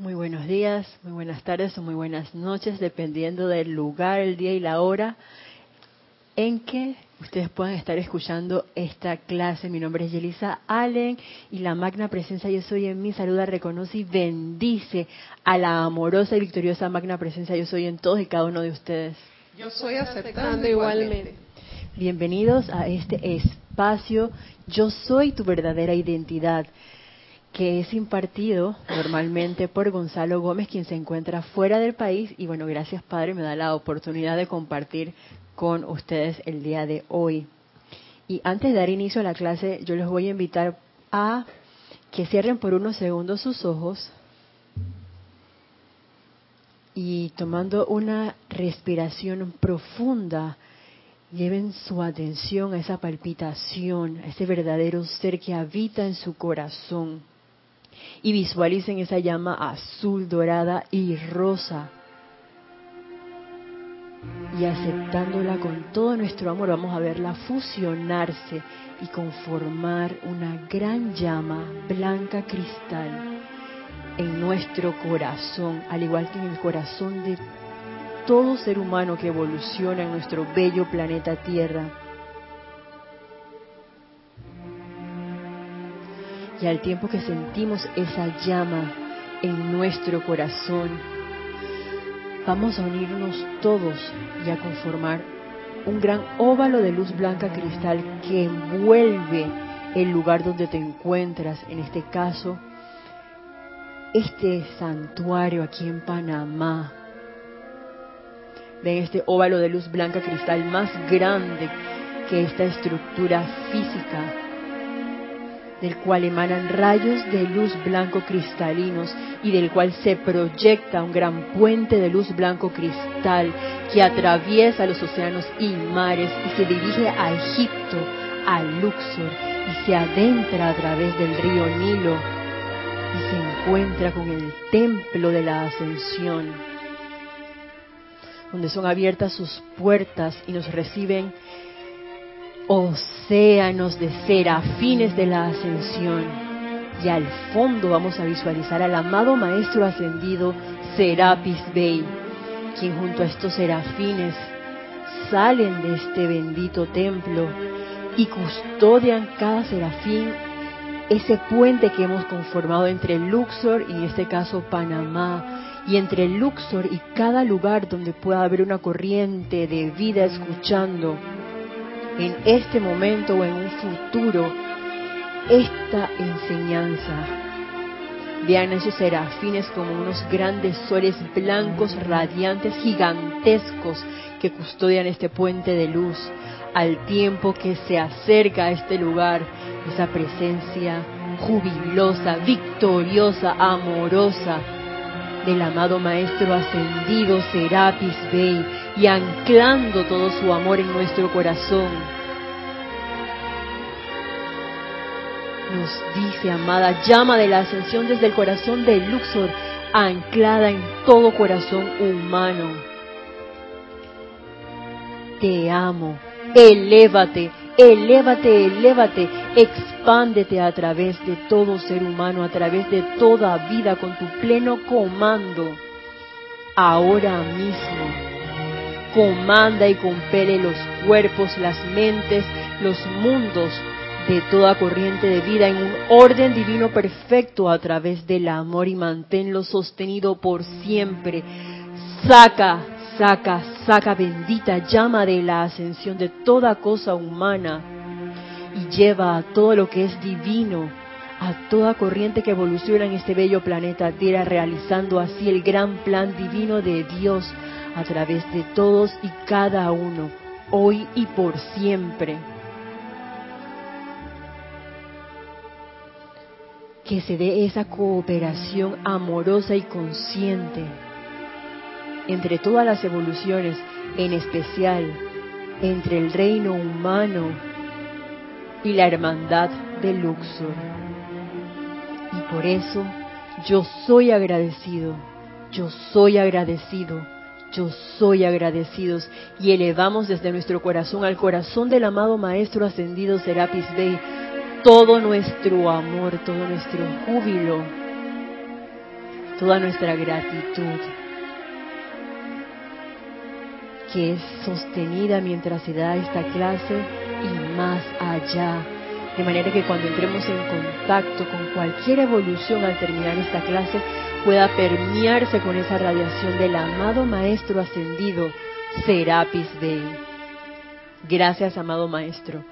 Muy buenos días, muy buenas tardes o muy buenas noches, dependiendo del lugar, el día y la hora en que ustedes puedan estar escuchando esta clase. Mi nombre es Yelisa Allen y la magna presencia yo soy en mí saluda, reconoce y bendice a la amorosa y victoriosa magna presencia yo soy en todos y cada uno de ustedes. Yo soy aceptando igualmente. Bienvenidos a este espacio Yo soy tu verdadera identidad que es impartido normalmente por Gonzalo Gómez, quien se encuentra fuera del país. Y bueno, gracias Padre, me da la oportunidad de compartir con ustedes el día de hoy. Y antes de dar inicio a la clase, yo les voy a invitar a que cierren por unos segundos sus ojos y tomando una respiración profunda, lleven su atención a esa palpitación, a ese verdadero ser que habita en su corazón y visualicen esa llama azul, dorada y rosa. Y aceptándola con todo nuestro amor, vamos a verla fusionarse y conformar una gran llama blanca cristal en nuestro corazón, al igual que en el corazón de todo ser humano que evoluciona en nuestro bello planeta Tierra y al tiempo que sentimos esa llama en nuestro corazón, vamos a unirnos todos y a conformar un gran óvalo de luz blanca cristal que envuelve el lugar donde te encuentras, en este caso, este santuario aquí en Panamá. Ven este óvalo de luz blanca cristal más grande que esta estructura física del cual emanan rayos de luz blanco cristalinos y del cual se proyecta un gran puente de luz blanco cristal que atraviesa los océanos y mares y se dirige a Egipto, a Luxor, y se adentra a través del río Nilo y se encuentra con el templo de la ascensión, donde son abiertas sus puertas y nos reciben océanos de serafines de la ascensión. Y al fondo vamos a visualizar al amado Maestro Ascendido Serapis Bey, quien junto a estos serafines salen de este bendito templo y custodian cada serafín ese puente que hemos conformado entre Luxor y en este caso Panamá, y entre Luxor y cada lugar donde pueda haber una corriente de vida escuchando en este momento o en un futuro esta enseñanza. Vean esos serafines como unos grandes soles blancos, radiantes, gigantescos que custodian este puente de luz, al tiempo que se acerca a este lugar esa presencia jubilosa, victoriosa, amorosa del amado Maestro ascendido Serapis Bey y anclando todo su amor en nuestro corazón. Nos dice, amada, llama de la ascensión desde el corazón de Luxor, anclada en todo corazón humano. Te amo, elévate, elévate, elévate, expándete a través de todo ser humano, a través de toda vida con tu pleno comando, ahora mismo comanda y compele los cuerpos, las mentes, los mundos de toda corriente de vida en un orden divino perfecto a través del amor y manténlo sostenido por siempre. Saca, saca, saca bendita llama de la ascensión de toda cosa humana y lleva a todo lo que es divino, a toda corriente que evoluciona en este bello planeta Tierra, realizando así el gran plan divino de Dios a través de todos y cada uno, hoy y por siempre. Que se dé esa cooperación amorosa y consciente entre todas las evoluciones, en especial entre el reino humano y la hermandad de Luxor. Y por eso yo soy agradecido, yo soy agradecido yo soy agradecidos y elevamos desde nuestro corazón al corazón del amado Maestro Ascendido Serapis Bey todo nuestro amor, todo nuestro júbilo, toda nuestra gratitud, que es sostenida mientras se da esta clase y más allá. De manera que cuando entremos en contacto con cualquier evolución al terminar esta clase, pueda permearse con esa radiación del amado Maestro ascendido, Serapis Bey. Gracias, amado Maestro.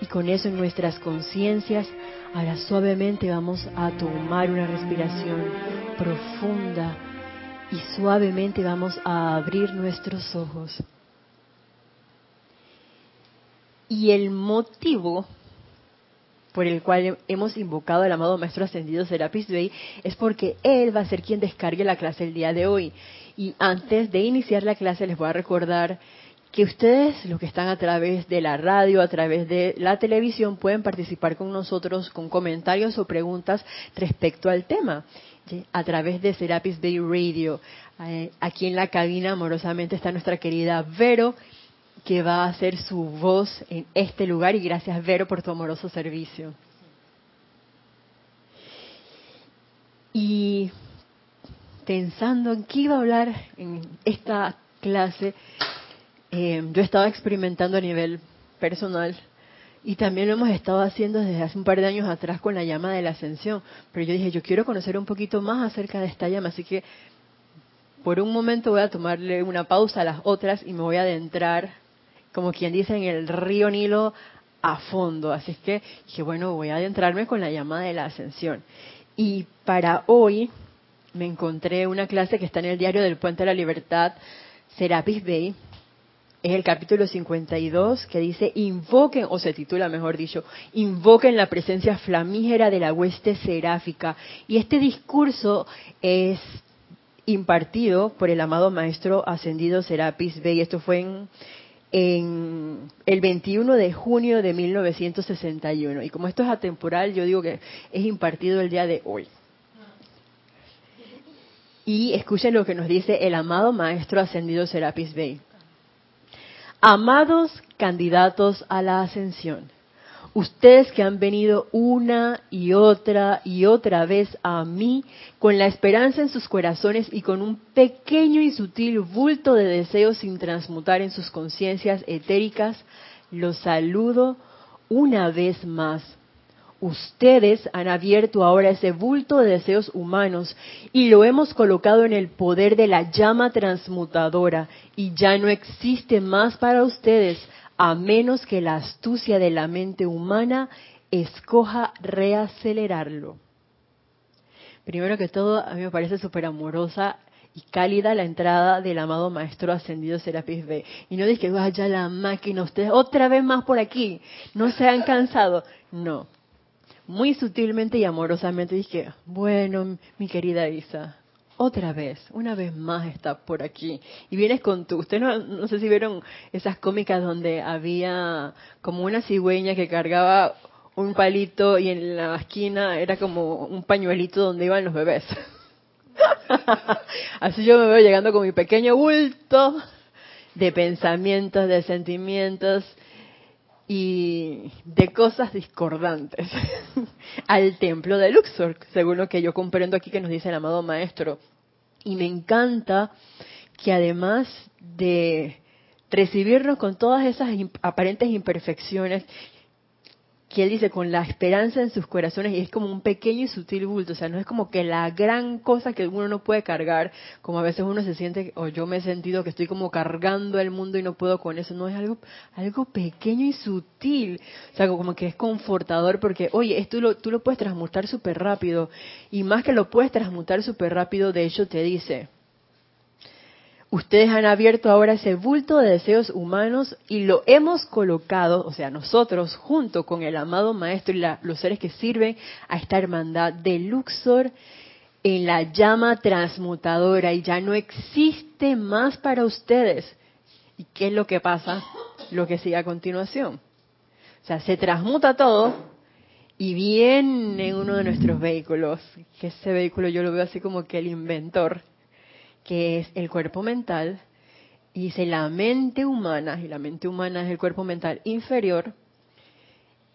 Y con eso en nuestras conciencias, ahora suavemente vamos a tomar una respiración profunda y suavemente vamos a abrir nuestros ojos. Y el motivo por el cual hemos invocado al amado Maestro Ascendido Serapis Bey es porque él va a ser quien descargue la clase el día de hoy. Y antes de iniciar la clase les voy a recordar que ustedes, los que están a través de la radio, a través de la televisión, pueden participar con nosotros con comentarios o preguntas respecto al tema. A través de Serapis Bay Radio. Eh, aquí en la cabina, amorosamente, está nuestra querida Vero, que va a hacer su voz en este lugar. Y gracias, Vero, por tu amoroso servicio. Y pensando en qué iba a hablar en esta clase, eh, yo estaba experimentando a nivel personal y también lo hemos estado haciendo desde hace un par de años atrás con la llama de la ascensión. Pero yo dije, yo quiero conocer un poquito más acerca de esta llama, así que por un momento voy a tomarle una pausa a las otras y me voy a adentrar, como quien dice, en el río Nilo a fondo. Así es que dije, bueno, voy a adentrarme con la llama de la ascensión. Y para hoy me encontré una clase que está en el diario del Puente de la Libertad, Serapis Bay, es el capítulo 52 que dice, invoquen, o se titula mejor dicho, invoquen la presencia flamígera de la hueste seráfica. Y este discurso es impartido por el amado maestro ascendido Serapis Bey. Esto fue en, en, el 21 de junio de 1961. Y como esto es atemporal, yo digo que es impartido el día de hoy. Y escuchen lo que nos dice el amado maestro ascendido Serapis Bey. Amados candidatos a la ascensión, ustedes que han venido una y otra y otra vez a mí con la esperanza en sus corazones y con un pequeño y sutil bulto de deseos sin transmutar en sus conciencias etéricas, los saludo una vez más. Ustedes han abierto ahora ese bulto de deseos humanos y lo hemos colocado en el poder de la llama transmutadora y ya no existe más para ustedes a menos que la astucia de la mente humana escoja reacelerarlo. Primero que todo, a mí me parece súper amorosa y cálida la entrada del amado Maestro Ascendido Serapis B. Y no que vaya la máquina, ustedes otra vez más por aquí, no se han cansado. No, muy sutilmente y amorosamente dije, bueno, mi querida Isa, otra vez, una vez más está por aquí. Y vienes con tu, ustedes no, no sé si vieron esas cómicas donde había como una cigüeña que cargaba un palito y en la esquina era como un pañuelito donde iban los bebés. Así yo me veo llegando con mi pequeño bulto de pensamientos, de sentimientos, y de cosas discordantes al templo de Luxor, según lo que yo comprendo aquí que nos dice el amado maestro. Y me encanta que además de recibirnos con todas esas aparentes imperfecciones que él dice con la esperanza en sus corazones y es como un pequeño y sutil bulto, o sea, no es como que la gran cosa que uno no puede cargar, como a veces uno se siente, o yo me he sentido que estoy como cargando el mundo y no puedo con eso, no es algo, algo pequeño y sutil, o sea, como que es confortador porque, oye, esto lo, tú lo puedes transmutar súper rápido y más que lo puedes transmutar súper rápido, de hecho te dice, Ustedes han abierto ahora ese bulto de deseos humanos y lo hemos colocado, o sea, nosotros, junto con el amado Maestro y los seres que sirven a esta hermandad de Luxor, en la llama transmutadora y ya no existe más para ustedes. ¿Y qué es lo que pasa? Lo que sigue a continuación. O sea, se transmuta todo y viene uno de nuestros vehículos, que ese vehículo yo lo veo así como que el inventor que es el cuerpo mental, y dice la mente humana, y la mente humana es el cuerpo mental inferior,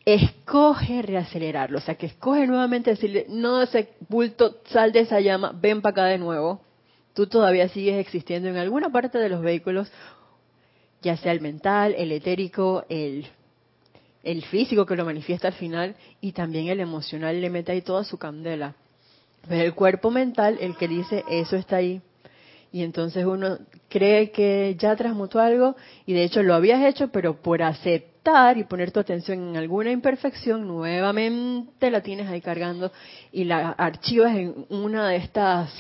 escoge reacelerarlo, o sea, que escoge nuevamente decirle, no ese bulto, sal de esa llama, ven para acá de nuevo. Tú todavía sigues existiendo en alguna parte de los vehículos, ya sea el mental, el etérico, el, el físico que lo manifiesta al final y también el emocional le mete ahí toda su candela. Pero el cuerpo mental, el que dice, eso está ahí, y entonces uno cree que ya transmutó algo y de hecho lo habías hecho, pero por aceptar y poner tu atención en alguna imperfección, nuevamente la tienes ahí cargando y la archivas en una de estas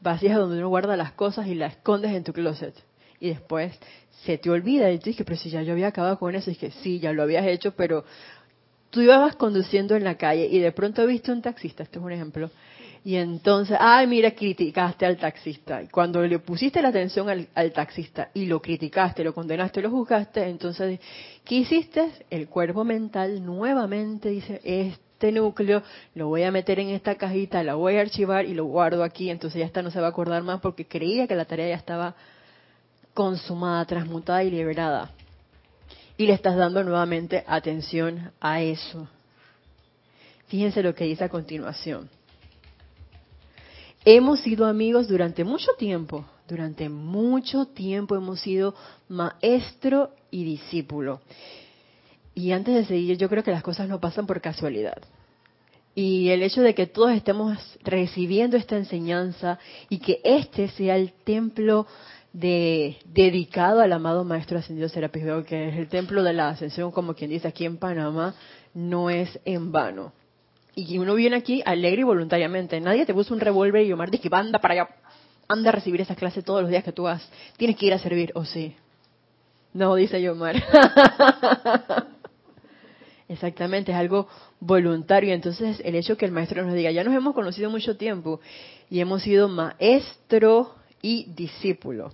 vasijas donde uno guarda las cosas y la escondes en tu closet. Y después se te olvida y tú dices, pero si ya yo había acabado con eso, y que sí, ya lo habías hecho, pero tú ibas conduciendo en la calle y de pronto viste un taxista, este es un ejemplo, y entonces, ay, mira, criticaste al taxista. Y cuando le pusiste la atención al, taxista y lo criticaste, lo condenaste, lo juzgaste, entonces, ¿qué hiciste? El cuerpo mental nuevamente dice, este núcleo lo voy a meter en esta cajita, la voy a archivar y lo guardo aquí. Entonces ya esta no se va a acordar más porque creía que la tarea ya estaba consumada, transmutada y liberada. Y le estás dando nuevamente atención a eso. Fíjense lo que dice a continuación. Hemos sido amigos durante mucho tiempo, durante mucho tiempo hemos sido maestro y discípulo. Y antes de seguir, yo creo que las cosas no pasan por casualidad. Y el hecho de que todos estemos recibiendo esta enseñanza y que este sea el templo de, dedicado al amado Maestro Ascendido Serapis que es el templo de la ascensión, como quien dice aquí en Panamá, no es en vano y uno viene aquí alegre y voluntariamente. Nadie te puso un revólver y Omar dice, anda para allá, anda a recibir esas clases todos los días que tú vas. Tienes que ir a servir, o sí. No, dice Yomar. Exactamente, es algo voluntario. Entonces, el hecho que el maestro nos diga, ya nos hemos conocido mucho tiempo y hemos sido maestro y discípulo.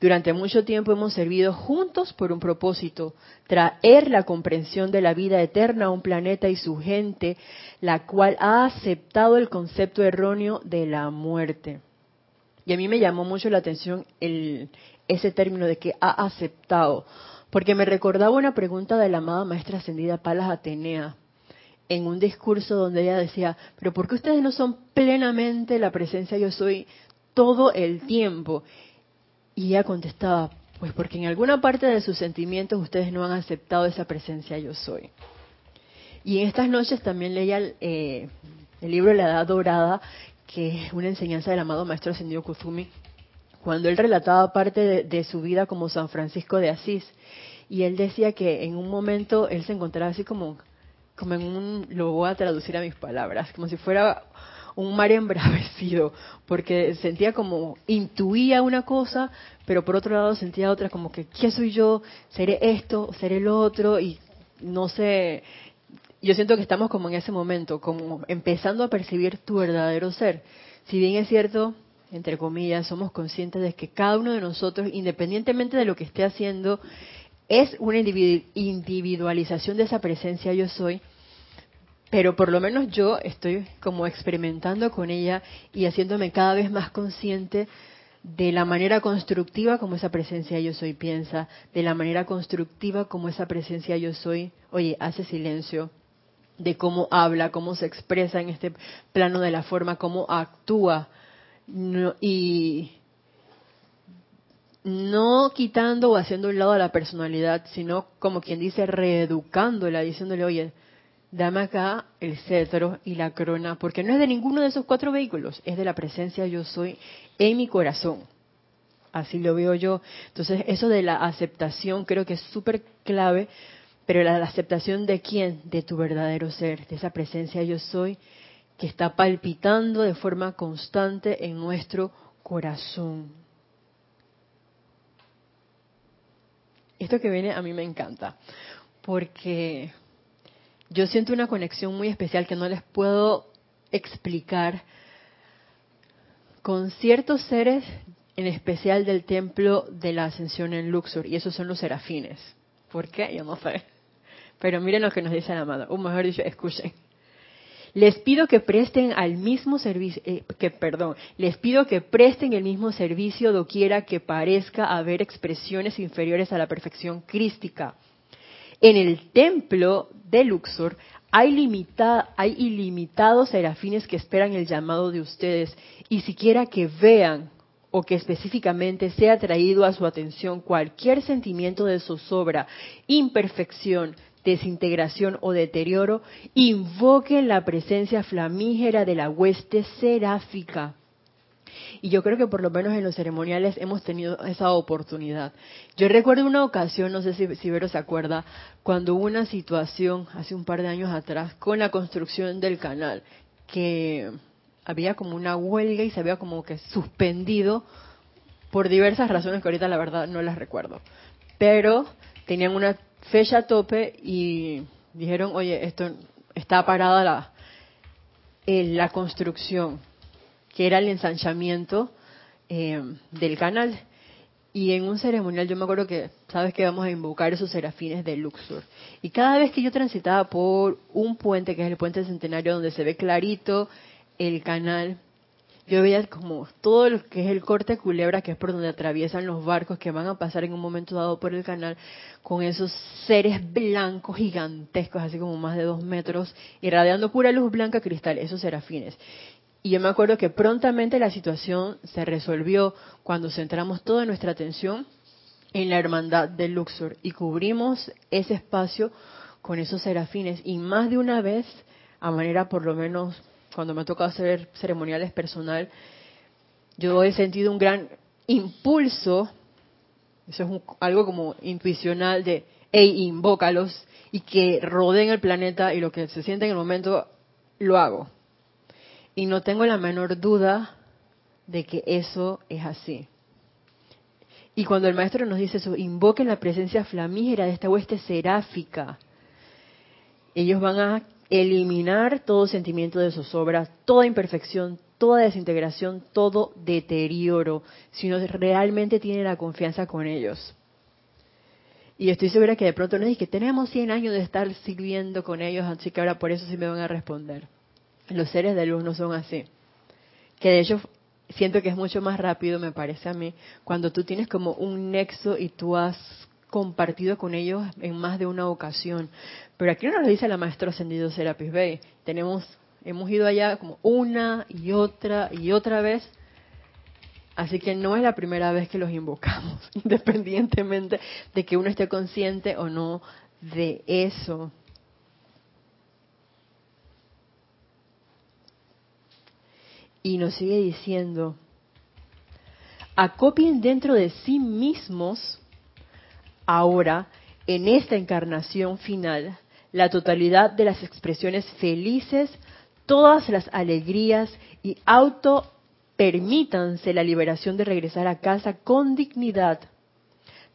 Durante mucho tiempo hemos servido juntos por un propósito, traer la comprensión de la vida eterna a un planeta y su gente, la cual ha aceptado el concepto erróneo de la muerte. Y a mí me llamó mucho la atención el, ese término de que ha aceptado, porque me recordaba una pregunta de la amada maestra ascendida Palas Atenea, en un discurso donde ella decía, pero ¿por qué ustedes no son plenamente la presencia yo soy todo el tiempo? Y ella contestaba, pues porque en alguna parte de sus sentimientos ustedes no han aceptado esa presencia yo soy. Y en estas noches también leía eh, el libro La Edad Dorada, que es una enseñanza del amado Maestro Ascendido Kuzumi, cuando él relataba parte de, su vida como San Francisco de Asís. Y él decía que en un momento él se encontraba así como, como en un, lo voy a traducir a mis palabras, como si fuera un mar embravecido, porque sentía como, intuía una cosa, pero por otro lado sentía otra, como que, ¿qué soy yo? ¿Seré esto? ¿Seré el otro? Y no sé, yo siento que estamos como en ese momento, como empezando a percibir tu verdadero ser. Si bien es cierto, entre comillas, somos conscientes de que cada uno de nosotros, independientemente de lo que esté haciendo, es una individualización de esa presencia yo soy, pero por lo menos yo estoy como experimentando con ella y haciéndome cada vez más consciente de la manera constructiva como esa presencia yo soy piensa, de la manera constructiva como esa presencia yo soy, oye, hace silencio, de cómo habla, cómo se expresa en este plano de la forma, cómo actúa. Y no quitando o haciendo un lado a la personalidad, sino como quien dice reeducándola, diciéndole, oye, dame acá el cetro y la corona, porque no es de ninguno de esos cuatro vehículos, es de la presencia yo soy en mi corazón. Así lo veo yo. Entonces, eso de la aceptación creo que es súper clave, pero la, aceptación de quién? De tu verdadero ser, de esa presencia yo soy que está palpitando de forma constante en nuestro corazón. Esto que viene a mí me encanta, porque yo siento una conexión muy especial que no les puedo explicar con ciertos seres, en especial del templo de la ascensión en Luxor, y esos son los serafines. ¿Por qué? Yo no sé. Pero miren lo que nos dice el amado, o mejor dicho, escuchen. Les pido que presten al mismo servicio, eh, que perdón, les pido que presten el mismo servicio doquiera que parezca haber expresiones inferiores a la perfección crística En el templo de Luxor hay, limita, hay ilimitados serafines que esperan el llamado de ustedes y siquiera que vean o que específicamente sea traído a su atención cualquier sentimiento de zozobra, imperfección, desintegración o deterioro, invoquen la presencia flamígera de la hueste seráfica. Y yo creo que por lo menos en los ceremoniales hemos tenido esa oportunidad. Yo recuerdo una ocasión, no sé si, si Vero se acuerda, cuando hubo una situación hace un par de años atrás con la construcción del canal, que había como una huelga y se había como que suspendido por diversas razones que ahorita la verdad no las recuerdo. Pero tenían una fecha a tope y dijeron, oye, esto está parada la, la construcción, que era el ensanchamiento eh, del canal. Y en un ceremonial yo me acuerdo que, sabes que vamos a invocar esos serafines de Luxor. Y cada vez que yo transitaba por un puente, que es el puente centenario, donde se ve clarito el canal, yo veía como todo lo que es el corte culebra, que es por donde atraviesan los barcos que van a pasar en un momento dado por el canal, con esos seres blancos gigantescos, así como más de dos metros, irradiando pura luz blanca cristal, esos serafines. Y yo me acuerdo que prontamente la situación se resolvió cuando centramos toda nuestra atención en la hermandad de Luxor y cubrimos ese espacio con esos serafines. Y más de una vez, a manera por lo menos cuando me ha tocado hacer ceremoniales personal, yo he sentido un gran impulso, eso es algo como intuicional de, hey, invócalos y que rodeen el planeta y lo que se siente en el momento, lo hago. Y no tengo la menor duda de que eso es así. Y cuando el maestro nos dice eso, invoquen la presencia flamígera de esta hueste seráfica, ellos van a eliminar todo sentimiento de zozobra, toda imperfección, toda desintegración, todo deterioro, si uno realmente tiene la confianza con ellos. Y estoy segura que de pronto no es que tenemos 100 años de estar sirviendo con ellos, así que ahora por eso sí me van a responder. Los seres de luz no son así. Que de hecho siento que es mucho más rápido, me parece a mí, cuando tú tienes como un nexo y tú has compartido con ellos en más de una ocasión. Pero aquí no nos lo dice la maestra ascendido Serapis Bay. Tenemos, hemos ido allá como una y otra y otra vez. Así que no es la primera vez que los invocamos, independientemente de que uno esté consciente o no de eso. Y nos sigue diciendo, acopien dentro de sí mismos ahora, en esta encarnación final, la totalidad de las expresiones felices, todas las alegrías y auto permítanse la liberación de regresar a casa con dignidad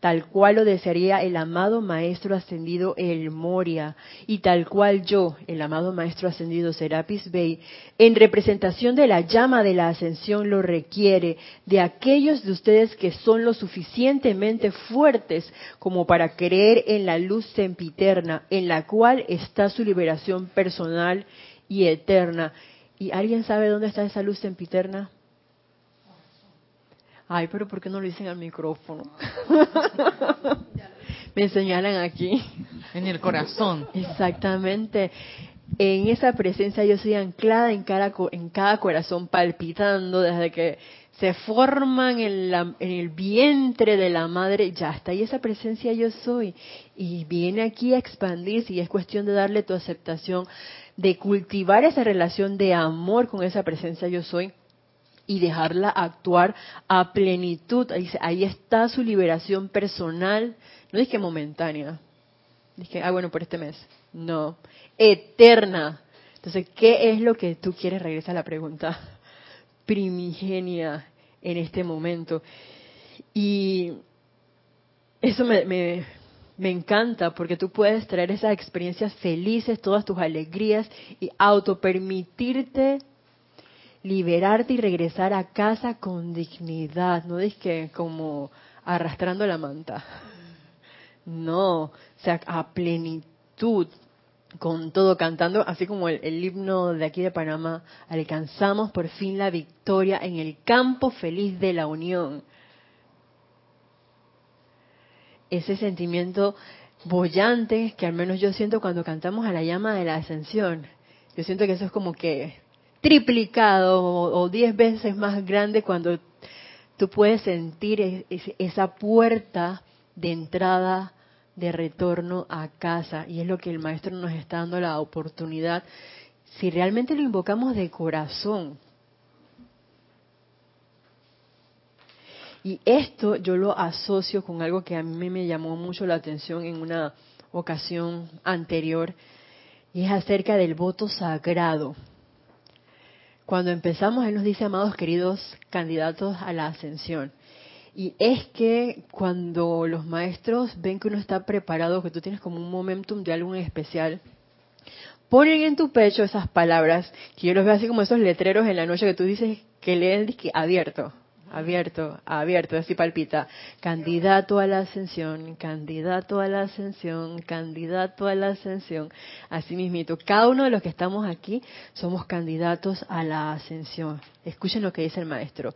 tal cual lo desearía el amado Maestro Ascendido El Moria, y tal cual yo, el amado Maestro Ascendido Serapis Bey, en representación de la llama de la ascensión lo requiere de aquellos de ustedes que son lo suficientemente fuertes como para creer en la luz sempiterna, en la cual está su liberación personal y eterna. ¿Y alguien sabe dónde está esa luz sempiterna? Ay, pero ¿por qué no lo dicen al micrófono? Me señalan aquí. En el corazón. Exactamente. En esa presencia yo soy anclada en cada, en cada corazón, palpitando desde que se forman en, la, en el vientre de la madre, ya está ahí esa presencia yo soy. Y viene aquí a expandirse y es cuestión de darle tu aceptación, de cultivar esa relación de amor con esa presencia yo soy y dejarla actuar a plenitud. Ahí, ahí está su liberación personal, no es momentánea, dije, ah, bueno, por este mes, no, eterna. Entonces, ¿qué es lo que tú quieres? Regresa la pregunta primigenia en este momento. Y eso me, me, me encanta porque tú puedes traer esas experiencias felices, todas tus alegrías y auto permitirte liberarte y regresar a casa con dignidad, no es que como arrastrando la manta. No, o sea, a plenitud, con todo cantando, así como el, el, himno de aquí de Panamá, alcanzamos por fin la victoria en el campo feliz de la unión. Ese sentimiento bollante que al menos yo siento cuando cantamos a la llama de la ascensión. Yo siento que eso es como que triplicado o, diez veces más grande cuando tú puedes sentir esa puerta de entrada, de retorno a casa. Y es lo que el maestro nos está dando la oportunidad, si realmente lo invocamos de corazón. Y esto yo lo asocio con algo que a mí me llamó mucho la atención en una ocasión anterior, y es acerca del voto sagrado. Cuando empezamos, Él nos dice, amados queridos candidatos a la ascensión. Y es que cuando los maestros ven que uno está preparado, que tú tienes como un momentum de algo en especial, ponen en tu pecho esas palabras, que yo los veo así como esos letreros en la noche que tú dices que leen que abierto, abierto, abierto, así palpita. Candidato a la ascensión, candidato a la ascensión, candidato a la ascensión. Así mismito, cada uno de los que estamos aquí somos candidatos a la ascensión. Escuchen lo que dice el maestro.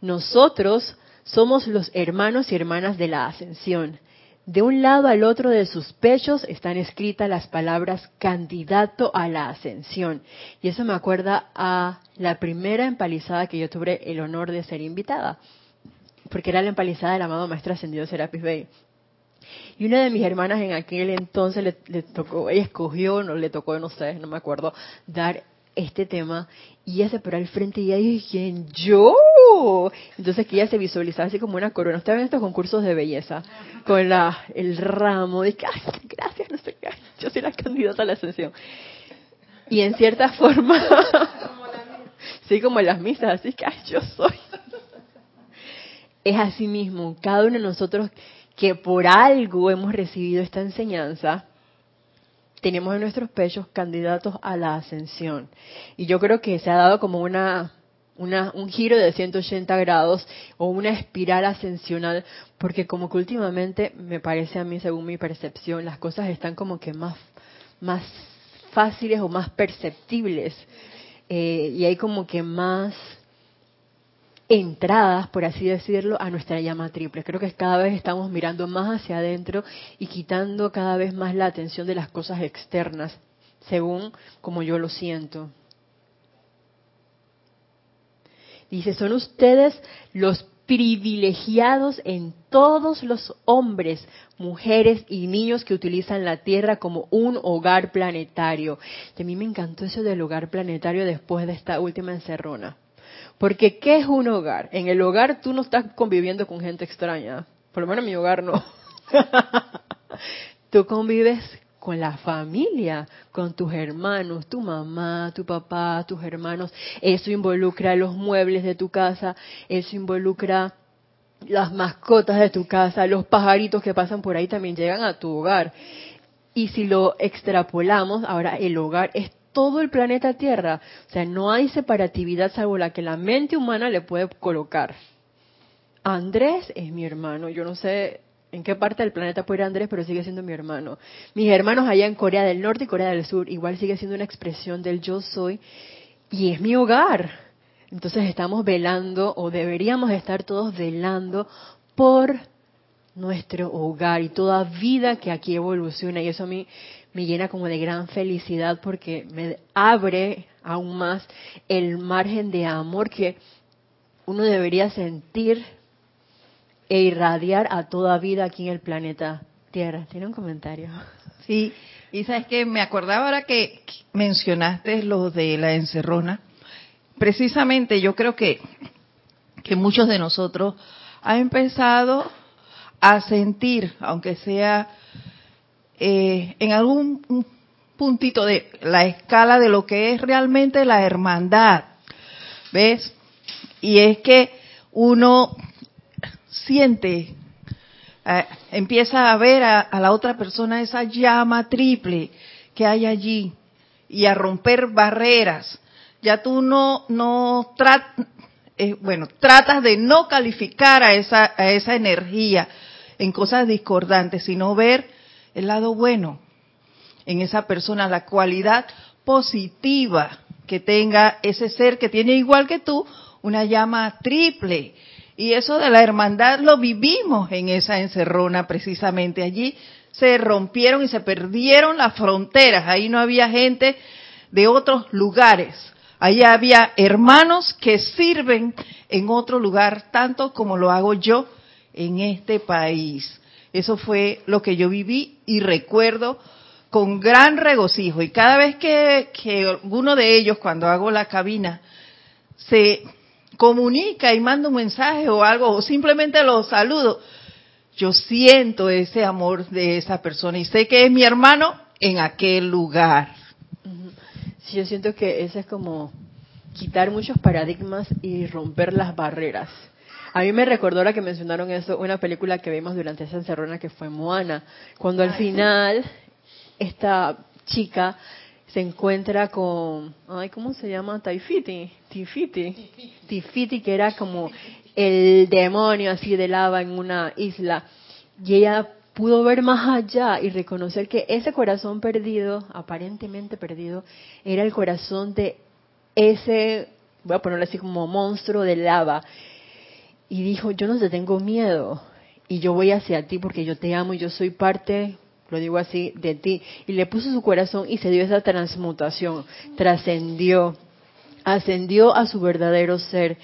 Nosotros somos los hermanos y hermanas de la ascensión. De un lado al otro de sus pechos están escritas las palabras candidato a la ascensión. Y eso me acuerda a la primera empalizada que yo tuve el honor de ser invitada. Porque era la empalizada del amado maestro ascendido Serapis Bey. Y una de mis hermanas en aquel entonces le, tocó, ella escogió, no le tocó, no sé, no me acuerdo, dar este tema y ella se paró al frente y ella dijo, ¿quién? ¿Yo? Entonces que ella se visualizaba así como una corona. Ustedes ven estos concursos de belleza con la el ramo de que, gracias, no sé qué, yo soy la candidata a la ascensión. Y en cierta forma, sí, como las misas, así que yo soy. Es así mismo, cada uno de nosotros que por algo hemos recibido esta enseñanza, tenemos en nuestros pechos candidatos a la ascensión. Y yo creo que se ha dado como una, un giro de 180 grados o una espiral ascensional, porque como que últimamente me parece a mí, según mi percepción, las cosas están como que más, más fáciles o más perceptibles. Eh, y hay como que más entradas, por así decirlo, a nuestra llama triple. Creo que cada vez estamos mirando más hacia adentro y quitando cada vez más la atención de las cosas externas, según como yo lo siento. Dice, son ustedes los privilegiados en todos los hombres, mujeres y niños que utilizan la Tierra como un hogar planetario. Y a mí me encantó eso del hogar planetario después de esta última encerrona. Porque ¿qué es un hogar? En el hogar tú no estás conviviendo con gente extraña. Por lo menos en mi hogar no. tú convives con la familia, con tus hermanos, tu mamá, tu papá, tus hermanos. Eso involucra los muebles de tu casa, eso involucra las mascotas de tu casa, los pajaritos que pasan por ahí también llegan a tu hogar. Y si lo extrapolamos, ahora el hogar es todo el planeta Tierra. O sea, no hay separatividad salvo la que la mente humana le puede colocar. Andrés es mi hermano. Yo no sé en qué parte del planeta puede ir Andrés, pero sigue siendo mi hermano. Mis hermanos allá en Corea del Norte y Corea del Sur, igual sigue siendo una expresión del yo soy y es mi hogar. Entonces estamos velando o deberíamos estar todos velando por nuestro hogar y toda vida que aquí evoluciona y eso a mí me llena como de gran felicidad porque me abre aún más el margen de amor que uno debería sentir e irradiar a toda vida aquí en el planeta Tierra. ¿Tiene un comentario? Sí, y sabes que me acordaba ahora que mencionaste lo de la encerrona. Precisamente yo creo que, que muchos de nosotros han empezado a sentir, aunque sea eh, en algún puntito de la escala de lo que es realmente la hermandad. ¿Ves? Y es que uno siente, eh, empieza a ver a, la otra persona esa llama triple que hay allí y a romper barreras. Ya tú no, no tratas, eh, bueno, tratas de no calificar a esa, a esa energía en cosas discordantes, sino ver el lado bueno en esa persona, la cualidad positiva que tenga ese ser que tiene igual que tú una llama triple Y eso de la hermandad lo vivimos en esa encerrona precisamente. Allí se rompieron y se perdieron las fronteras. Ahí no había gente de otros lugares. Allí había hermanos que sirven en otro lugar, tanto como lo hago yo en este país. Eso fue lo que yo viví y recuerdo con gran regocijo. Y cada vez que, que alguno de ellos, cuando hago la cabina, se comunica y manda un mensaje o algo, o simplemente lo saludo, yo siento ese amor de esa persona y sé que es mi hermano en aquel lugar. Sí, yo siento que ese es como quitar muchos paradigmas y romper las barreras. A mí me recordó ahora que mencionaron eso, una película que vimos durante esa encerrona que fue Moana, cuando al final esta chica se encuentra con, ay, ¿cómo se llama? Taifiti, Tifiti, Tifiti, que era como el demonio así de lava en una isla. Y ella pudo ver más allá y reconocer que ese corazón perdido, aparentemente perdido, era el corazón de ese, voy a ponerlo así como monstruo de lava. Y dijo, yo no te tengo miedo y yo voy hacia ti porque yo te amo y yo soy parte lo digo así, de ti. Y le puso su corazón y se dio esa transmutación, trascendió, ascendió a su verdadero ser.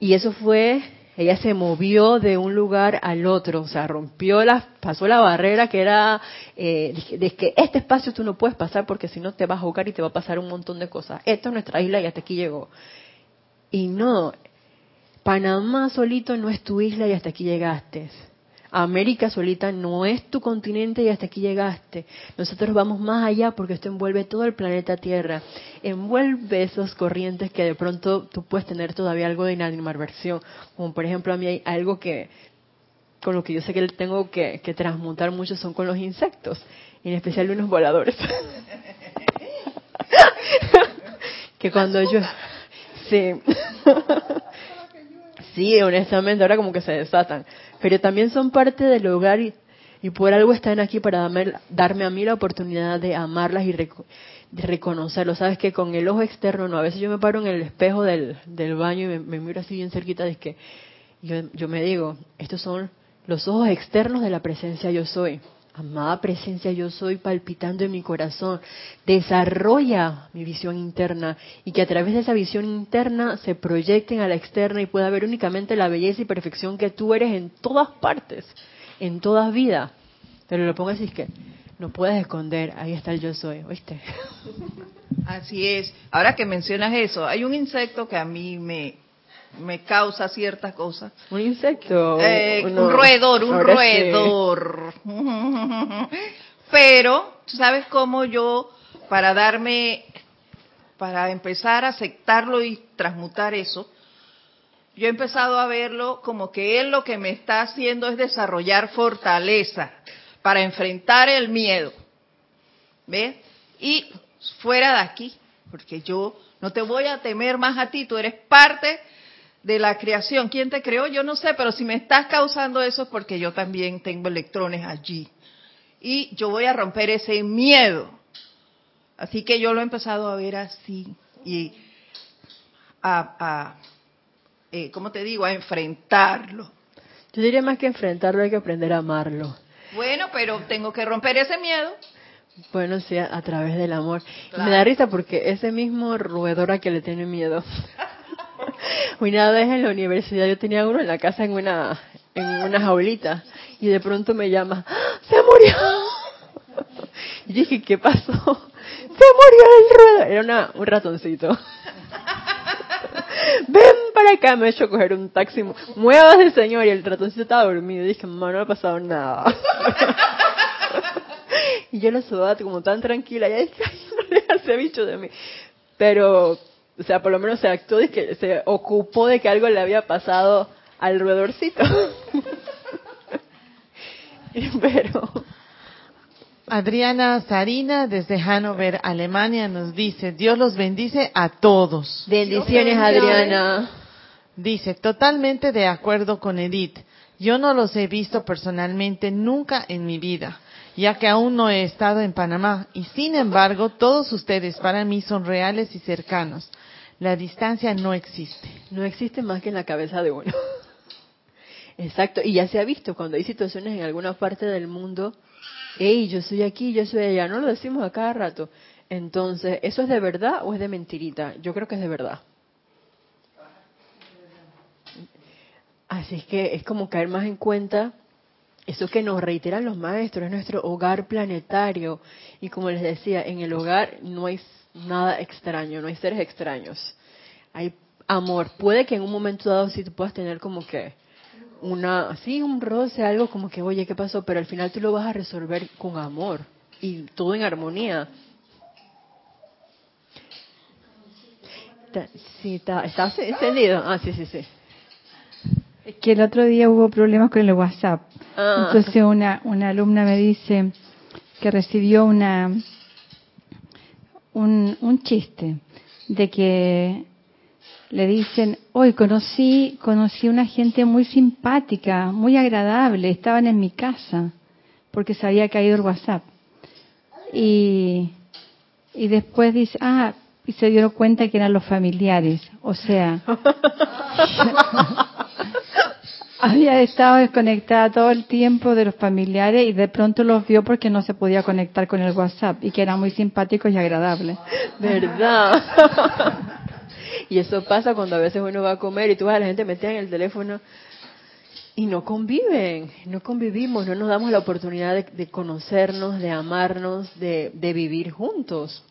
Y eso fue, ella se movió de un lugar al otro, o sea, rompió la, pasó la barrera que era eh, de que este espacio tú no puedes pasar porque si no te vas a jugar y te va a pasar un montón de cosas. Esto es nuestra isla y hasta aquí llegó. Y no, Panamá solito no es tu isla y hasta aquí llegaste. América solita no es tu continente y hasta aquí llegaste. Nosotros vamos más allá porque esto envuelve todo el planeta Tierra. Envuelve esos corrientes que de pronto tú puedes tener todavía algo de inanimación. Como por ejemplo a mí hay algo que con lo que yo sé que tengo que, que transmutar mucho son con los insectos, en especial unos voladores. que cuando yo... Sí. sí, honestamente, ahora como que se desatan pero también son parte del hogar y, por algo están aquí para darme, darme, a mí la oportunidad de amarlas y de reconocerlo. Sabes que con el ojo externo, no, a veces yo me paro en el espejo del, baño y me, miro así bien cerquita, es que yo, yo me digo, estos son los ojos externos de la presencia yo soy. Amada presencia yo soy palpitando en mi corazón. Desarrolla mi visión interna y que a través de esa visión interna se proyecten a la externa y pueda ver únicamente la belleza y perfección que tú eres en todas partes, en todas vidas. Pero lo pongo así es que no puedes esconder, ahí está el yo soy, ¿oíste? Así es. Ahora que mencionas eso, hay un insecto que a mí me, me causa ciertas cosas. ¿Un insecto? Eh, un roedor, un roedor. Pero, ¿tú sabes cómo yo, para darme, para empezar a aceptarlo y transmutar eso, yo he empezado a verlo como que él lo que me está haciendo es desarrollar fortaleza para enfrentar el miedo. ¿Ves? Y fuera de aquí, porque yo no te voy a temer más a ti, tú eres parte de la creación. ¿Quién te creó? Yo no sé, pero si me estás causando eso es porque yo también tengo electrones allí. Y yo voy a romper ese miedo. Así que yo lo he empezado a ver así y a, a eh, ¿cómo te digo? A enfrentarlo. Yo diría más que enfrentarlo, hay que aprender a amarlo. Bueno, pero tengo que romper ese miedo. Bueno, sí, a, través del amor. Me da risa porque ese mismo roedor a que le tiene miedo Una vez en la universidad yo tenía uno en la casa en una en una jaulita y de pronto me llama, ¡Ah, ¡se murió! Y dije, ¿qué pasó? ¡Se murió el ruedo! Era una, un ratoncito. Ven para acá, me he hecho coger un taxi. Muévase, señor. Y el ratoncito estaba dormido. Y dije, no, no ha pasado nada. y yo lo subaba como tan tranquila. Y dije, no le hace bicho de mí. Pero o sea, por lo menos se actuó de que se ocupó de que algo le había pasado al roedorcito. Pero Adriana Sarina desde Hannover, Alemania, nos dice, Dios los bendice a todos. Bendiciones, Adriana. Dice, totalmente de acuerdo con Edith. Yo no los he visto personalmente nunca en mi vida, ya que aún no he estado en Panamá, y sin embargo todos ustedes para mí son reales y cercanos. La distancia no existe. No existe más que en la cabeza de uno. Exacto, y ya se ha visto cuando hay situaciones en alguna parte del mundo, hey, yo soy aquí, yo soy allá, no lo decimos a cada rato. Entonces, ¿eso es de verdad o es de mentirita? Yo creo que es de verdad. Así es que es como caer más en cuenta eso que nos reiteran los maestros, es nuestro hogar planetario. Y como les decía, en el hogar no hay nada extraño, no hay seres extraños. Hay amor. Puede que en un momento dado sí tú puedas tener como que una, así un roce, algo como que, oye, ¿qué pasó? Pero al final tú lo vas a resolver con amor y todo en armonía. Sí, está, ¿está encendido? Ah, sí, sí, sí. Es que el otro día hubo problemas con el WhatsApp. Ah. Entonces una, una alumna me dice que recibió una un, un chiste de que le dicen, hoy conocí, conocí una gente muy simpática, muy agradable, estaban en mi casa, porque se había caído el WhatsApp. Y, y después dice, ah, y se dieron cuenta que eran los familiares. O sea, había estado desconectada todo el tiempo de los familiares y de pronto los vio porque no se podía conectar con el WhatsApp y que eran muy simpáticos y agradables. ¿Verdad? Y eso pasa cuando a veces uno va a comer y tú vas a la gente metida en el teléfono y no conviven, no convivimos, no nos damos la oportunidad de, conocernos, de amarnos, de, vivir juntos.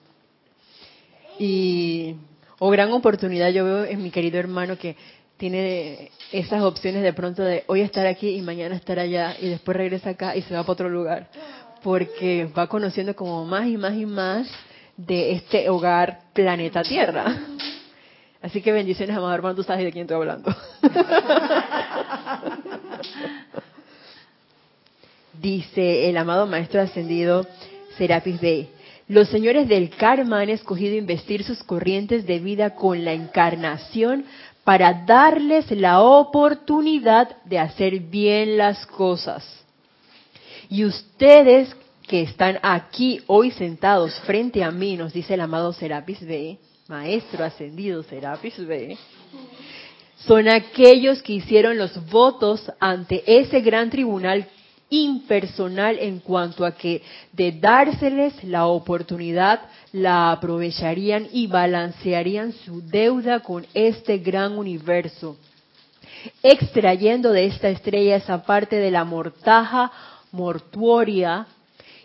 Y, o gran oportunidad yo veo en mi querido hermano que tiene esas opciones de pronto de hoy estar aquí y mañana estar allá y después regresa acá y se va para otro lugar, porque va conociendo como más y más y más de este hogar planeta Tierra. Así que bendiciones, amado hermano, tú sabes de quién estoy hablando. Dice el amado Maestro Ascendido Serapis Bey. Los señores del karma han escogido investir sus corrientes de vida con la encarnación para darles la oportunidad de hacer bien las cosas. Y ustedes que están aquí hoy sentados frente a mí, nos dice el amado Serapis Bey, maestro ascendido Serapis B, son aquellos que hicieron los votos ante ese gran tribunal impersonal en cuanto a que de dárseles la oportunidad la aprovecharían y balancearían su deuda con este gran universo, extrayendo de esta estrella esa parte de la mortaja mortuoria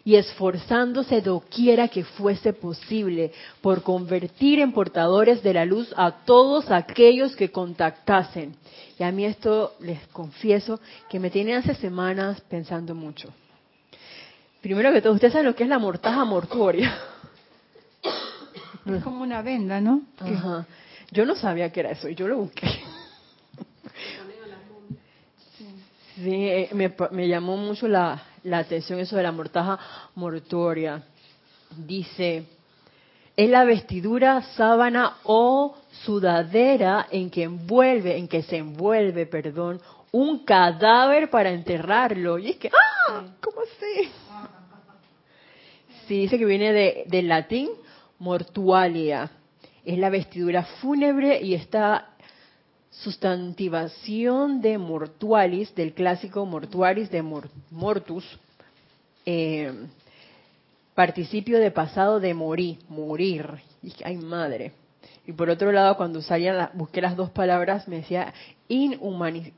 y esforzándose doquiera que fuese posible por convertir en portadores de la luz a todos aquellos que contactasen. Y a mí esto les confieso que me tiene hace semanas pensando mucho. Primero que todo, ustedes saben lo que es la mortaja mortuoria. Es como una venda, ¿no? Ajá. Yo no sabía que era eso y yo lo busqué. Sí, eh, me, me llamó mucho la, la atención eso de la mortaja mortuoria. Dice, es la vestidura, sábana o sudadera en que envuelve, en que se envuelve, perdón, un cadáver para enterrarlo. Y es que, ¡ah! ¿Cómo así? Sí, dice que viene de, del latín mortualia. Es la vestidura fúnebre y está sustantivación de mortualis, del clásico mortuaris de mortus, eh, participio de pasado de morir, morir. Y ay madre. Y por otro lado, cuando salían, busqué las dos palabras, me decía inhumación,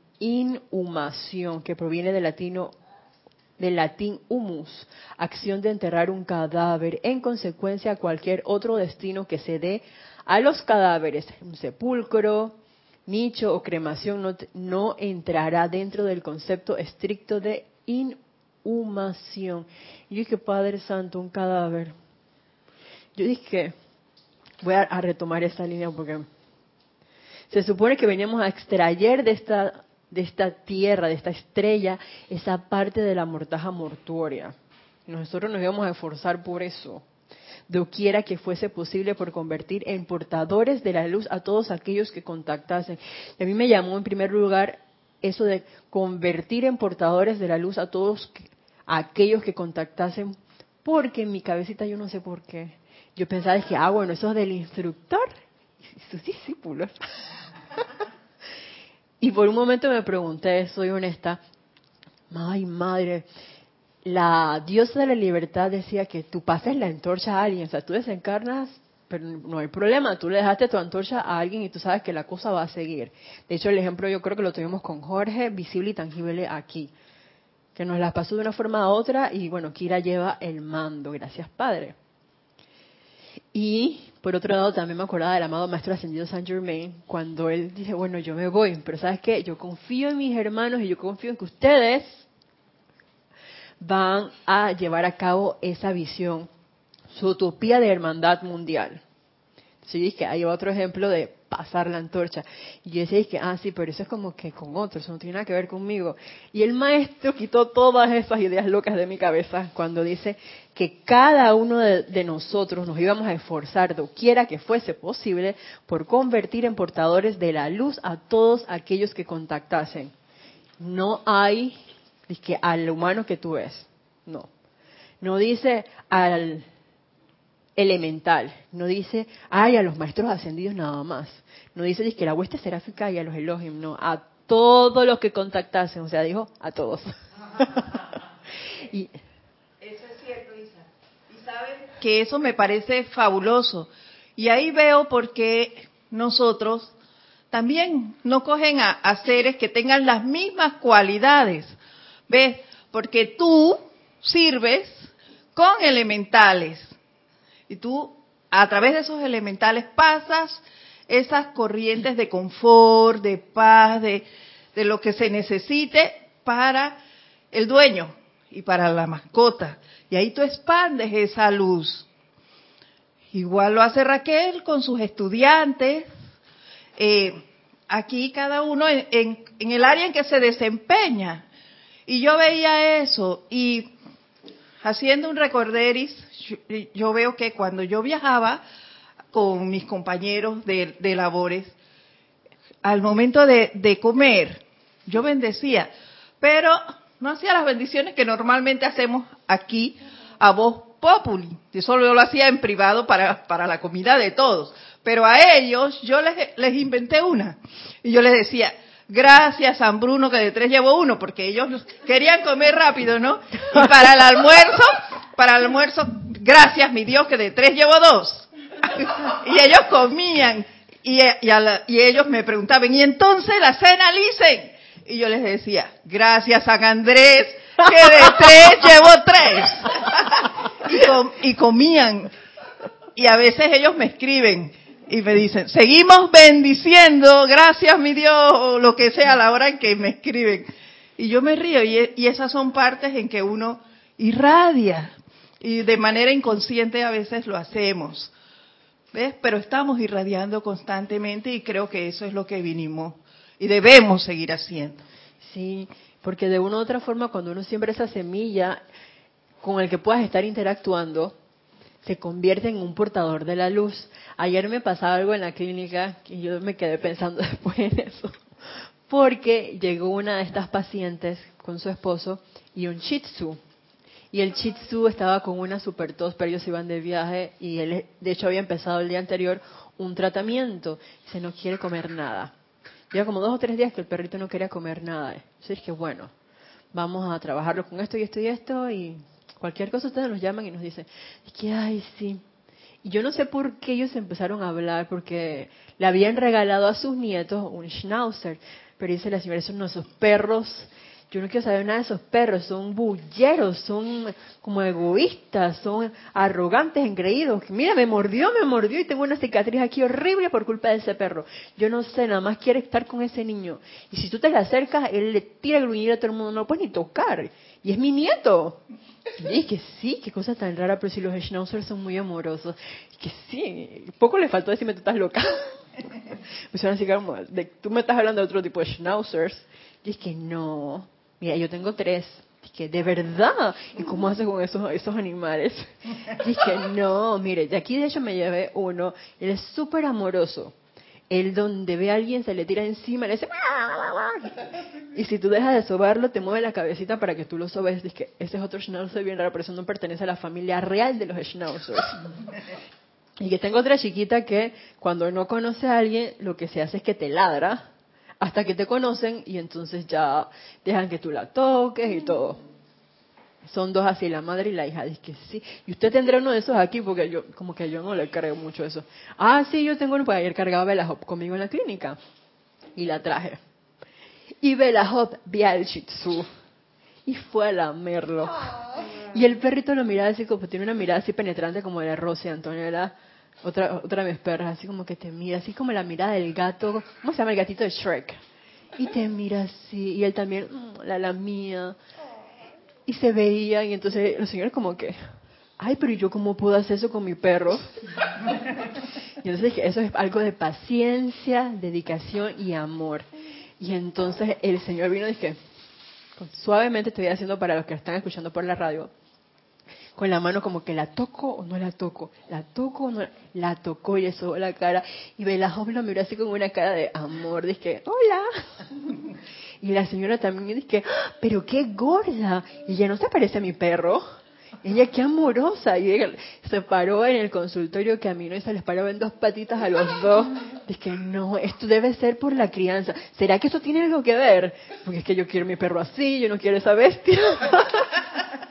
que proviene del latino del latín humus, acción de enterrar un cadáver, en consecuencia cualquier otro destino que se dé a los cadáveres, un sepulcro, nicho o cremación no, entrará dentro del concepto estricto de inhumación. Y yo dije, Padre Santo, un cadáver. Yo dije, voy a, retomar esta línea porque se supone que veníamos a extraer de esta, de esta tierra, de esta estrella, esa parte de la mortaja mortuoria. Nosotros nos íbamos a esforzar por eso doquiera que fuese posible por convertir en portadores de la luz a todos aquellos que contactasen. Y a mí me llamó en primer lugar eso de convertir en portadores de la luz a todos aquellos que contactasen, porque en mi cabecita yo no sé por qué. Yo pensaba que, ah, bueno, eso es del instructor y sus discípulos. Y por un momento me pregunté, soy honesta, ay madre, la diosa de la libertad decía que tú pases la antorcha a alguien, o sea, tú desencarnas, pero no hay problema, tú le dejaste tu antorcha a alguien y tú sabes que la cosa va a seguir. De hecho, el ejemplo yo creo que lo tuvimos con Jorge, visible y tangible aquí, que nos las pasó de una forma a otra y bueno, Kira lleva el mando, gracias Padre. Y por otro lado, también me acordaba del amado Maestro Ascendido San Germain, cuando él dice, bueno, yo me voy, pero ¿sabes qué? Yo confío en mis hermanos y yo confío en que ustedes van a llevar a cabo esa visión, su utopía de hermandad mundial. Sí, dije, hay otro ejemplo de pasar la antorcha. Y yo decía, que, ah, sí, pero eso es como que con otros, eso no tiene nada que ver conmigo. Y el maestro quitó todas esas ideas locas de mi cabeza cuando dice que cada uno de, de nosotros nos íbamos a esforzar, doquiera que fuese posible, por convertir en portadores de la luz a todos aquellos que contactasen. No hay que al humano que tú ves. No. No dice al elemental. No dice, ay, a los maestros ascendidos nada más. No dice que la hueste seráfica y a los Elohim. No, a todos los que contactasen. O sea, dijo a todos. y, eso es cierto, Isa. Y sabes que eso me parece fabuloso. Y ahí veo por qué nosotros también no cogen a seres que tengan las mismas cualidades. ¿Ves? Porque tú sirves con elementales. Y tú, a través de esos elementales, pasas esas corrientes de confort, de paz, de, de lo que se necesite para el dueño y para la mascota. Y ahí tú expandes esa luz. Igual lo hace Raquel con sus estudiantes. Eh, aquí cada uno en, en, el área en que se desempeña. Y yo veía eso y haciendo un recorderis, yo, veo que cuando yo viajaba con mis compañeros de, labores, al momento de, comer, yo bendecía, pero no hacía las bendiciones que normalmente hacemos aquí a voz populi. Yo solo lo hacía en privado para, para la comida de todos. Pero a ellos yo les, les inventé una. Y yo les decía, gracias San Bruno que de tres llevo uno, porque ellos querían comer rápido, ¿no? Y para el almuerzo, para el almuerzo, gracias mi Dios que de tres llevo dos. y ellos comían y, y, ellos me preguntaban, ¿y entonces la cena licen? Y yo les decía, gracias San Andrés que de tres llevo tres. y, y comían. Y a veces ellos me escriben, y me dicen, seguimos bendiciendo, gracias mi Dios, o lo que sea a la hora en que me escriben. Y yo me río y, y esas son partes en que uno irradia y de manera inconsciente a veces lo hacemos. ¿Ves? Pero estamos irradiando constantemente y creo que eso es lo que vinimos y debemos seguir haciendo. Sí, porque de una u otra forma cuando uno siembra esa semilla con el que puedas estar interactuando, se convierte en un portador de la luz. Ayer me pasaba algo en la clínica y yo me quedé pensando después en eso, porque llegó una de estas pacientes con su esposo y un shih. Y el shih estaba con una super tos, pero ellos iban de viaje y él, de hecho, había empezado el día anterior un tratamiento. Se no quiere comer nada. Lleva como dos o tres días que el perrito no quería comer nada. Yo dije, bueno, vamos a trabajarlo con esto y esto y esto y Cualquier cosa ustedes nos llaman y nos dicen, que, ay, sí. Y yo no sé por qué ellos empezaron a hablar, porque le habían regalado a sus nietos un schnauzer. Pero dice la señora, esos no, esos perros, yo no quiero saber nada de esos perros, son bulleros, son como egoístas, son arrogantes, engreídos. Mira, me mordió, me mordió y tengo una cicatriz aquí horrible por culpa de ese perro. Yo no sé, nada más quiere estar con ese niño. Y si tú te le acercas, él le tira el gruñido a todo el mundo, no lo puedes ni tocar. Y es mi nieto. Y es que sí, qué cosa tan rara, pero si los schnauzers son muy amorosos. Y que sí, poco le faltó decirme tú estás loca. pues así como, tú me estás hablando de otro tipo de schnauzers. Y que no, mira, yo tengo tres. Que, ¿de verdad? ¿Y cómo haces con esos, esos animales? Que no, mire, de aquí de hecho me llevé uno. Él es súper amoroso él donde ve a alguien se le tira encima, le dice y si tú dejas de sobarlo te mueve la cabecita para que tú lo sobes. Dice que ese es otro schnauzer bien raro, pero pertenece a la familia real de los schnauzers. Y que tengo otra chiquita que cuando no conoce a alguien, lo que se hace es que te ladra hasta que te conocen y entonces ya dejan que tú la toques y todo. Son dos así, la madre y la hija. Dice que sí. Y usted tendrá uno de esos aquí porque yo, como que yo no le creo mucho eso. Ah, sí, yo tengo uno, porque ayer cargaba Bella Hop conmigo en la clínica. Y la traje. Y Bella Hop vi al Shih Tzu. Y fue a lamerlo. Y el perrito lo miraba así como, tiene una mirada así penetrante como de Rosy Antonella otra, otra de mis perras, así como que te mira, así como la mirada del gato, ¿cómo se llama el gatito de Shrek? Y te mira así, y él también, mm, la lamía. Y se veía, y entonces los señores como que, ay, pero ¿y yo cómo puedo hacer eso con mi perro? Y entonces dije, eso es algo de paciencia, dedicación y amor. Y entonces el señor vino y dije, suavemente estoy haciendo para los que están escuchando por la radio, con la mano como que la toco o no la toco, la toco o no la, tocó y le sobó la cara y Joven lo miró así con una cara de amor, dije, hola. Y la señora también dije, ¡Ah, pero qué gorda, y ya no se parece a mi perro. Ella qué amorosa. Y ella se paró en el consultorio caminó y se les paró en dos patitas a los dos. Dije, no, esto debe ser por la crianza. ¿Será que eso tiene algo que ver? Porque es que yo quiero mi perro así, yo no quiero esa bestia.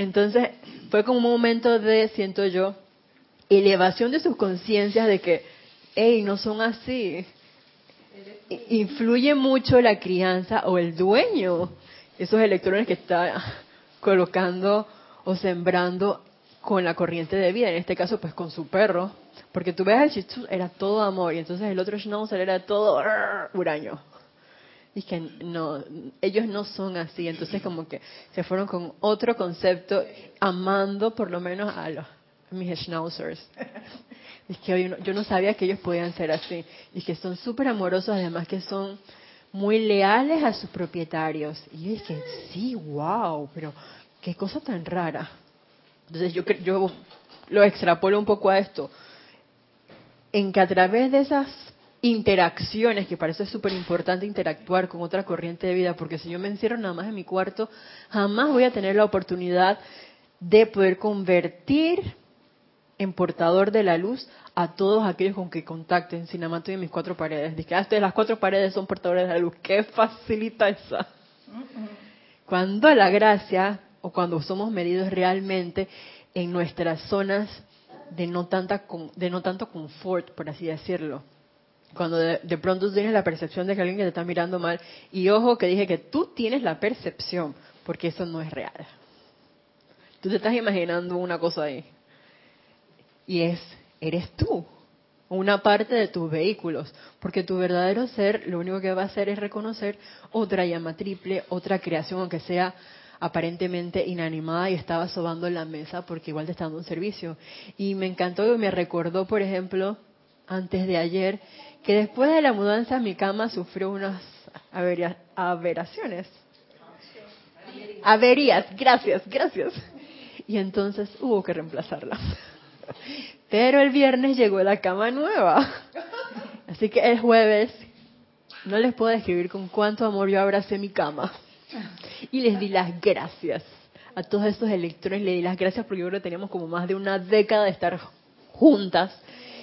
Entonces, fue como un momento de, siento yo, elevación de sus conciencias de que, hey, no son así. Influye mucho la crianza o el dueño, esos electrones que está colocando o sembrando con la corriente de vida, en este caso pues con su perro, porque tú ves al Shih era todo amor y entonces el otro Schnauzer era todo huraño. Y que no, ellos no son así, entonces como que se fueron con otro concepto, amando por lo menos a los mis schnauzers. Que yo, no sabía que ellos podían ser así. Y que son súper amorosos, además que son muy leales a sus propietarios. Y yo dije, sí, wow, pero qué cosa tan rara. Entonces yo, yo lo extrapolo un poco a esto. En que a través de esas interacciones, que parece súper importante interactuar con otra corriente de vida, porque si yo me encierro nada más en mi cuarto, jamás voy a tener la oportunidad de poder convertir en portador de la luz a todos aquellos con que contacten sin amato en mis cuatro paredes. Dice, ah, las cuatro paredes son portadores de la luz. ¿Qué facilita esa? Cuando la gracia, o cuando somos medidos realmente en nuestras zonas de no, tanta, de no tanto confort, por así decirlo, cuando de, pronto tienes la percepción de que alguien te está mirando mal. Y ojo que dije que tú tienes la percepción, porque eso no es real. Tú te estás imaginando una cosa ahí. Y es, eres tú, una parte de tus vehículos, porque tu verdadero ser lo único que va a hacer es reconocer otra llama triple, otra creación, aunque sea aparentemente inanimada y estaba sobando en la mesa porque igual te está dando un servicio. Y me encantó y me recordó, por ejemplo, antes de ayer, que después de la mudanza mi cama sufrió unas aberraciones. Averías, gracias, gracias. Y entonces hubo que reemplazarla. Pero el viernes llegó la cama nueva. Así que el jueves no les puedo describir con cuánto amor yo abracé mi cama. Y les di las gracias a todos esos electrones. Le di las gracias porque yo creo que teníamos como más de una década de estar juntas.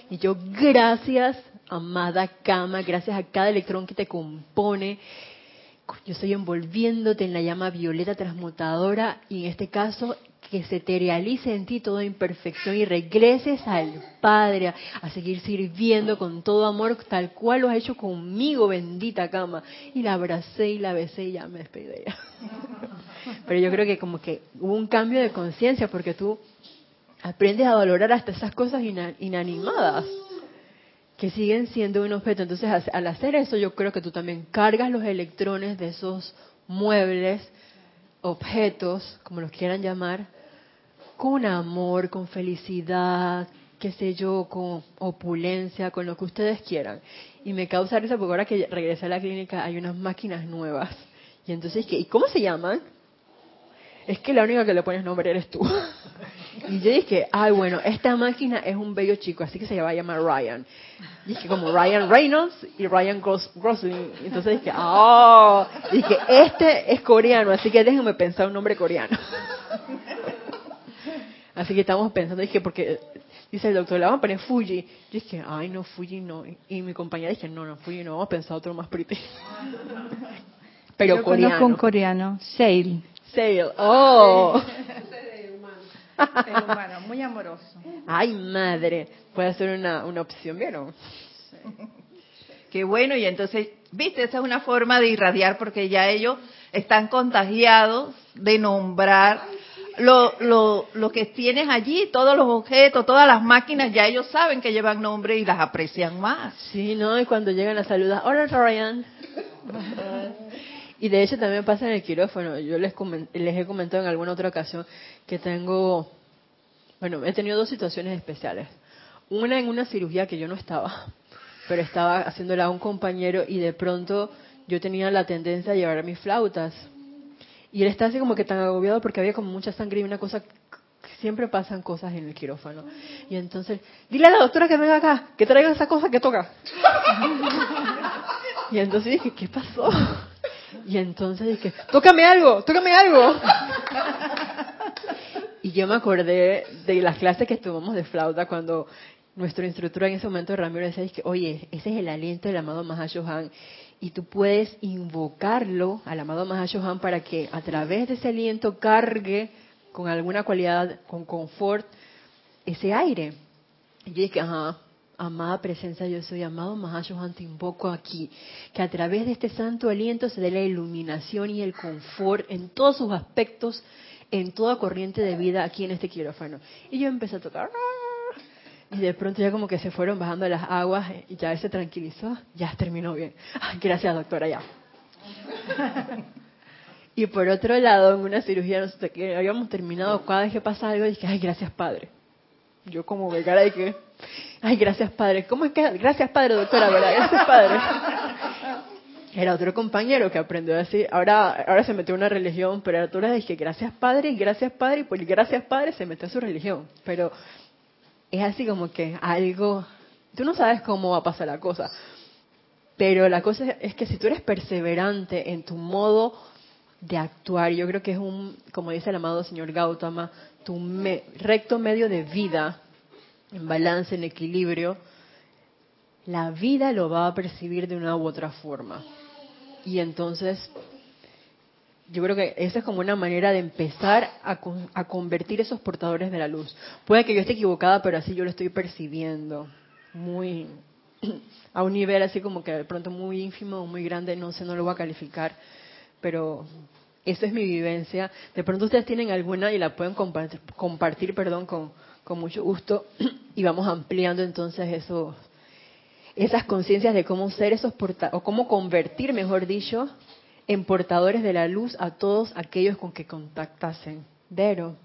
Y yo, gracias amada cama, gracias a cada electrón que te compone. Yo estoy envolviéndote en la llama violeta transmutadora y en este caso que se te realice en ti toda imperfección y regreses al Padre a seguir sirviendo con todo amor tal cual lo has hecho conmigo, bendita cama. Y la abracé y la besé y ya me despedí de ella. Pero yo creo que como que hubo un cambio de conciencia porque tú aprendes a valorar hasta esas cosas inanimadas que siguen siendo un objeto. Entonces, al hacer eso, yo creo que tú también cargas los electrones de esos muebles, objetos, como los quieran llamar, con amor, con felicidad, qué sé yo, con opulencia, con lo que ustedes quieran. Y me causa risa porque ahora que regresé a la clínica hay unas máquinas nuevas. Y entonces, ¿y cómo se llaman? Es que la única que le pones nombre eres tú. Y yo dije, ay, bueno, esta máquina es un bello chico, así que se va a llamar Ryan. Y dije, como Ryan Reynolds y Ryan Gosling. Entonces dije, oh, dije, este es coreano, así que déjenme pensar un nombre coreano. Así que estamos pensando, dije, porque dice el doctor, la vamos a poner Fuji. Yo dije, ay, no, Fuji no. Y mi compañera dije, no, no, Fuji no, vamos a pensar otro más pretty. Pero Yo coreano. conozco un coreano, Sale. Sale. Oh. Ser humano, muy amoroso. Ay, madre. Puede ser una, una opción, ¿vieron? Qué bueno, y entonces, viste, esa es una forma de irradiar porque ya ellos están contagiados de nombrar lo, lo, lo que tienes allí, todos los objetos, todas las máquinas, ya ellos saben que llevan nombre y las aprecian más. Sí, ¿no? Y cuando llegan a saludar, hola Ryan. Y de hecho también pasa en el quirófano. Yo les, comen- les he comentado en alguna otra ocasión que tengo, bueno, he tenido dos situaciones especiales. Una en una cirugía que yo no estaba, pero estaba haciéndola a un compañero y de pronto yo tenía la tendencia a llevar mis flautas. Y él estaba así como que tan agobiado porque había como mucha sangre y una cosa, siempre pasan cosas en el quirófano. Y entonces, dile a la doctora que venga acá, que traiga esa cosa que toca. Y entonces dije, ¿qué pasó? Y entonces dije, tócame algo, tócame algo. Y yo me acordé de las clases que tomamos de flauta cuando nuestro instructor en ese momento, Ramiro, decía, que, oye, ese es el aliento del amado Mahashohan. Y tú puedes invocarlo al amado Mahashohan para que a través de ese aliento cargue con alguna cualidad, con confort, ese aire. Y yo dije, ajá, amada presencia yo soy, amado Mahashohan, te invoco aquí, que a través de este santo aliento se dé la iluminación y el confort en todos sus aspectos, en toda corriente de vida aquí en este quirófano. Y yo empecé a tocar, y de pronto ya como que se fueron bajando las aguas y ya se tranquilizó, ya terminó bien. Ay, gracias doctora, ya. Y por otro lado, en una cirugía, nosotros que habíamos terminado, cada vez que pasa algo, dije, ay, gracias padre. Yo como de cara de que, ay, gracias padre. ¿Cómo es que? Gracias padre, doctora, ¿verdad? Gracias padre. Era otro compañero que aprendió a decir, ahora, ahora se metió en una religión, pero era otra dije, gracias padre, gracias padre, y por gracias padre se metió a su religión. Pero es así como que algo, tú no sabes cómo va a pasar la cosa. Pero la cosa es que si tú eres perseverante en tu modo de actuar, yo creo que es un, como dice el amado señor Gautama, tu me- recto medio de vida, en balance, en equilibrio, la vida lo va a percibir de una u otra forma. Y entonces, yo creo que esa es como una manera de empezar a, con- a convertir esos portadores de la luz. Puede que yo esté equivocada, pero así yo lo estoy percibiendo. Muy a un nivel así como que de pronto muy ínfimo o muy grande, no sé, no lo voy a calificar, pero esa es mi vivencia. De pronto ustedes tienen alguna y la pueden compartir, compartir perdón, con, con mucho gusto y vamos ampliando entonces eso, esas conciencias de cómo ser esos o cómo convertir, mejor dicho, en portadores de la luz a todos aquellos con que contactasen. Vero.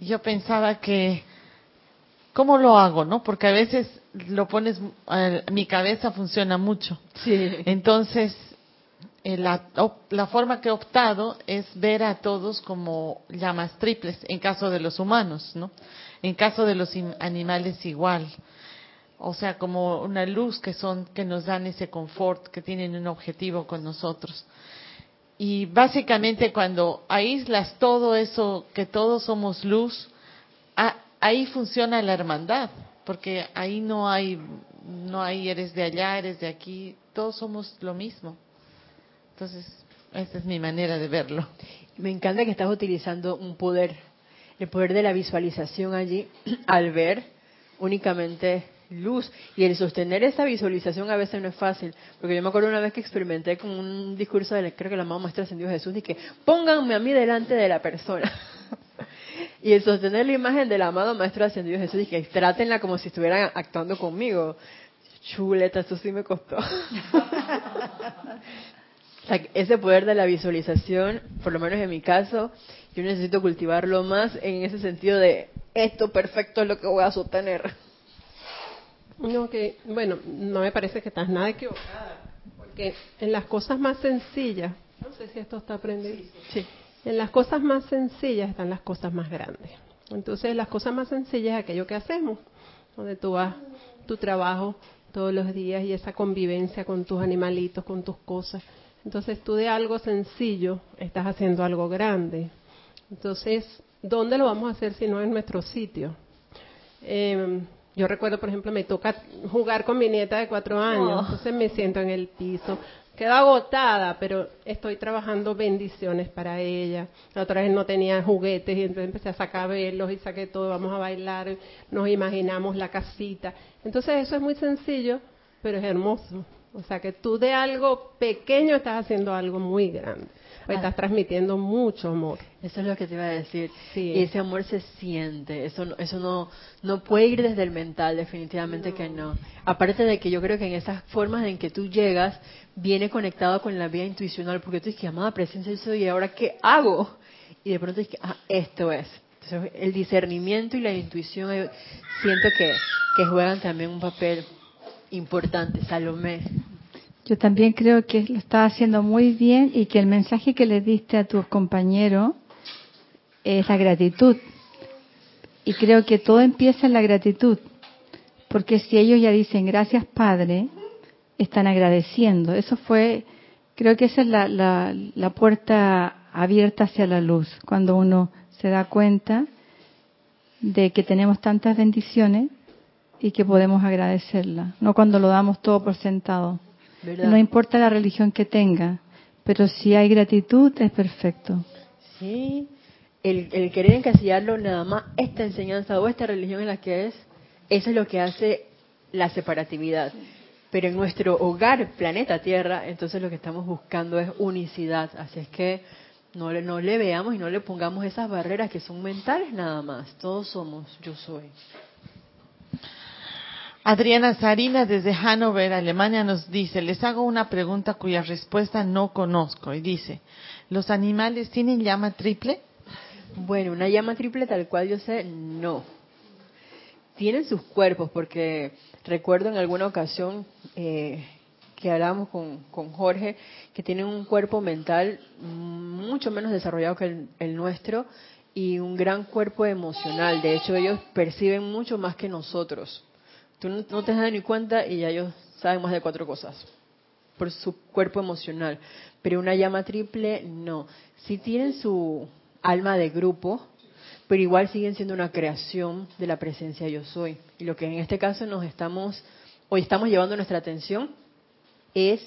Yo pensaba que, ¿cómo lo hago, no? Porque a veces lo pones, mi cabeza funciona mucho. Sí. Entonces, la, op- la forma que he optado es ver a todos como llamas triples, en caso de los humanos, ¿no? En caso de los im- animales igual. O sea, como una luz que son, que nos dan ese confort, que tienen un objetivo con nosotros. Y básicamente cuando aíslas todo eso, que todos somos luz, ahí funciona la hermandad, porque ahí no hay, no hay eres de allá, eres de aquí, todos somos lo mismo. Entonces, esa es mi manera de verlo. Me encanta que estás utilizando un poder, el poder de la visualización allí, al ver únicamente luz. Y el sostener esa visualización a veces no es fácil, porque yo me acuerdo una vez que experimenté con un discurso de, la- creo que la mamá maestra ascendió Jesús, y que pónganme a mí delante de la persona. y el sostener la imagen del amado maestro ascendido Jesús, y que trátenla como si estuvieran actuando conmigo. Chuleta, eso sí me costó. Sea, ese poder de la visualización, por lo menos en mi caso, yo necesito cultivarlo más en ese sentido de esto perfecto es lo que voy a sostener. No, que, bueno, no me parece que estás nada equivocada, porque en las cosas más sencillas, no sé si esto está aprendido, Sí. en las cosas más sencillas están las cosas más grandes. Entonces, las cosas más sencillas es aquello que hacemos, donde tú vas, tu trabajo todos los días y esa convivencia con tus animalitos, con tus cosas. Entonces, tú de algo sencillo estás haciendo algo grande. Entonces, ¿dónde lo vamos a hacer si no en nuestro sitio? Eh, yo recuerdo, por ejemplo, me toca jugar con mi nieta de cuatro años, Oh. entonces me siento en el piso. Quedo agotada, pero estoy trabajando bendiciones para ella. La otra vez no tenía juguetes y entonces empecé a sacar velos y saqué todo, vamos a bailar, nos imaginamos la casita. Entonces eso es muy sencillo, pero es hermoso. O sea que tú de algo pequeño estás haciendo algo muy grande. Pues Ah. estás transmitiendo mucho amor. Eso es lo que te iba a decir. Sí. Y ese amor se siente. Eso no, eso no, no puede ir desde el mental, definitivamente que no. Aparte de que yo creo que en esas formas en que tú llegas, viene conectado con la vía intuicional, porque tú dices, amada presencia, yo soy, ¿y ahora qué hago? Y de pronto dices, ah, esto es. Entonces, el discernimiento y la intuición, eh, siento que, que juegan también un papel importante. Salomé. Yo también creo que lo estás haciendo muy bien y que el mensaje que le diste a tus compañeros es la gratitud. Y creo que todo empieza en la gratitud. Porque si ellos ya dicen gracias Padre, están agradeciendo. Eso fue, creo que esa es la, la, la puerta abierta hacia la luz. Cuando uno se da cuenta de que tenemos tantas bendiciones y que podemos agradecerlas. No cuando lo damos todo por sentado. ¿Verdad? No importa la religión que tenga, pero si hay gratitud es perfecto. Sí, el, el querer encasillarlo nada más esta enseñanza o esta religión en la que es, eso es lo que hace la separatividad. Pero en nuestro hogar, planeta Tierra, entonces lo que estamos buscando es unicidad. Así es que no le, no le veamos y no le pongamos esas barreras que son mentales nada más. Todos somos yo soy. Adriana Sarina desde Hannover, Alemania, nos dice, les hago una pregunta cuya respuesta no conozco. Y dice, ¿los animales tienen llama triple? Bueno, una llama triple tal cual yo sé, no. Tienen sus cuerpos, porque recuerdo en alguna ocasión eh, que hablábamos con, con Jorge, que tienen un cuerpo mental mucho menos desarrollado que el, el nuestro y un gran cuerpo emocional. De hecho, ellos perciben mucho más que nosotros. Tú no, te das ni cuenta y ya ellos saben más de cuatro cosas por su cuerpo emocional. Pero una llama triple, no. Sí tienen su alma de grupo, pero igual siguen siendo una creación de la presencia yo soy. Y lo que en este caso nos estamos, hoy estamos llevando nuestra atención es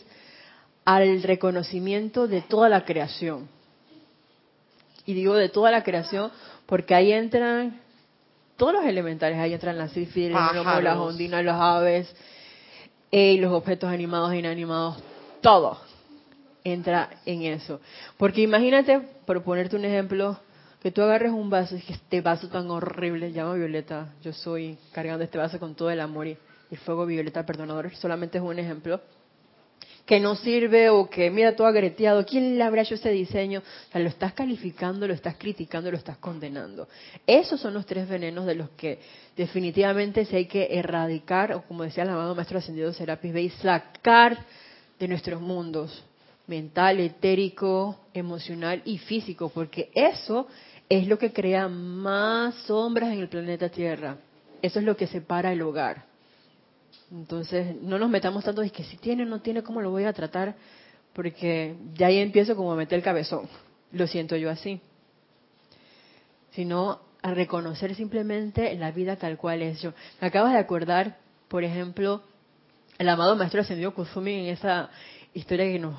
al reconocimiento de toda la creación. Y digo de toda la creación porque ahí entran todos los elementales, ahí entran las cifras, las ondinas, las aves, eh, los objetos animados e inanimados, todo entra en eso. Porque imagínate, por ponerte un ejemplo, que tú agarres un vaso y que este vaso tan horrible, llama Violeta, yo soy cargando este vaso con todo el amor y el fuego Violeta perdonador, solamente es un ejemplo, que no sirve o que mira todo agreteado, ¿quién le habrá hecho ese diseño? O sea, lo estás calificando, lo estás criticando, lo estás condenando. Esos son los tres venenos de los que definitivamente se hay que erradicar, o como decía el amado Maestro Ascendido Serapis Bey, sacar de nuestros mundos mental, etérico, emocional y físico, porque eso es lo que crea más sombras en el planeta Tierra. Eso es lo que separa el hogar. Entonces, no nos metamos tanto de que si tiene o no tiene, ¿cómo lo voy a tratar? Porque ya ahí empiezo como a meter el cabezón. Lo siento yo así. Sino a reconocer simplemente la vida tal cual es yo. Me acabas de acordar, por ejemplo, el amado Maestro Ascendido Kusumi en esa historia que nos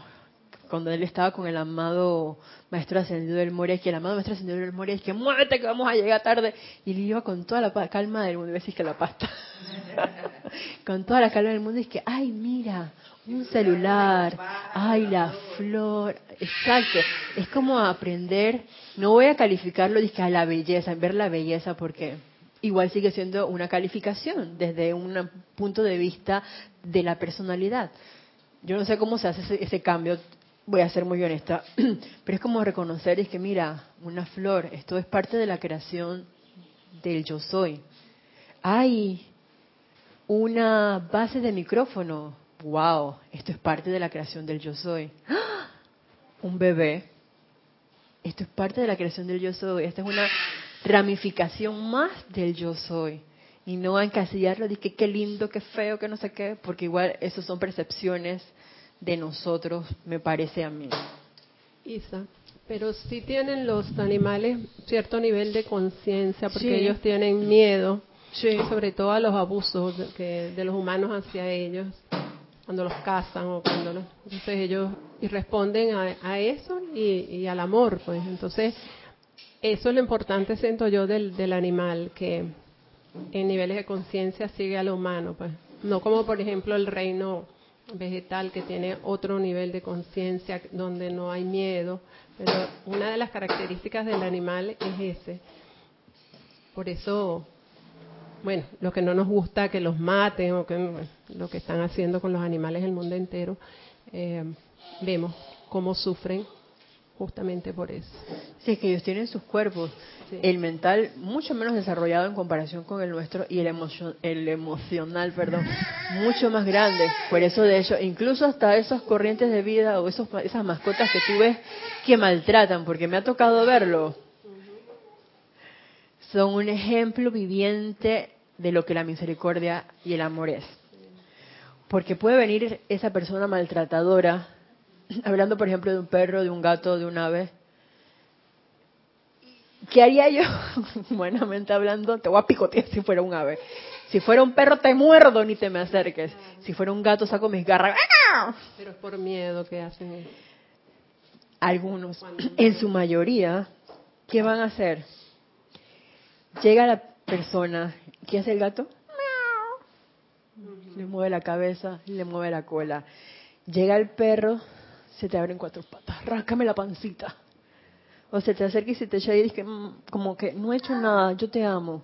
cuando él estaba con el amado maestro ascendido del Moria, que el amado maestro ascendido del Moria es que muévete que vamos a llegar tarde, y él iba con toda la calma del mundo, y decís que la pasta, con toda la calma del mundo, y es que, ay, mira, un celular, ay, la flor, exacto, es como aprender, no voy a calificarlo, dije, a la belleza, en ver la belleza, porque igual sigue siendo una calificación desde un punto de vista de la personalidad. Yo no sé cómo se hace ese, ese cambio, voy a ser muy honesta, pero es como reconocer, es que mira, una flor, esto es parte de la creación del yo soy. Hay una base de micrófono, wow, esto es parte de la creación del yo soy. Un bebé, esto es parte de la creación del yo soy, esta es una ramificación más del yo soy. Y no encasillarlo que qué lindo, qué feo, que no sé qué, porque igual eso son percepciones de nosotros, me parece a mí. Isa, Pero sí tienen los animales cierto nivel de conciencia porque Sí. ellos tienen miedo, Sí. sobre todo a los abusos de, que- de los humanos hacia ellos, cuando los cazan o cuando los... Entonces ellos y responden a, a eso y, y al amor, pues. Entonces, eso es lo importante, siento yo, del, del animal, que en niveles de conciencia sigue al humano, pues. No como, por ejemplo, el reino vegetal que tiene otro nivel de conciencia donde no hay miedo, pero una de las características del animal es ese. Por eso, bueno, lo que no nos gusta que los maten o que lo que están haciendo con los animales el mundo entero, eh, vemos cómo sufren justamente por eso. Sí, es que ellos tienen sus cuerpos. Sí. El mental mucho menos desarrollado en comparación con el nuestro y el, emocio- el emocional, perdón, mucho más grande. Por eso, de hecho, incluso hasta esas corrientes de vida o esos, esas mascotas que tú ves que maltratan, porque me ha tocado verlo, son un ejemplo viviente de lo que la misericordia y el amor es. Porque puede venir esa persona maltratadora, hablando por ejemplo de un perro, de un gato, de un ave, ¿Qué haría yo? Buenamente hablando, te voy a picotear si fuera un ave. Si fuera un perro, te muerdo, ni te me acerques. Si fuera un gato, saco mis garras. ¡Ah! Pero es por miedo que hacen eso. Algunos, en su mayoría, ¿qué van a hacer? Llega la persona, ¿qué hace el gato? Le mueve la cabeza, le mueve la cola. Llega el perro, se te abren cuatro patas, ráscame la pancita. O se te acerca y se te echa y dice, "Mm, como que no he hecho nada, yo te amo.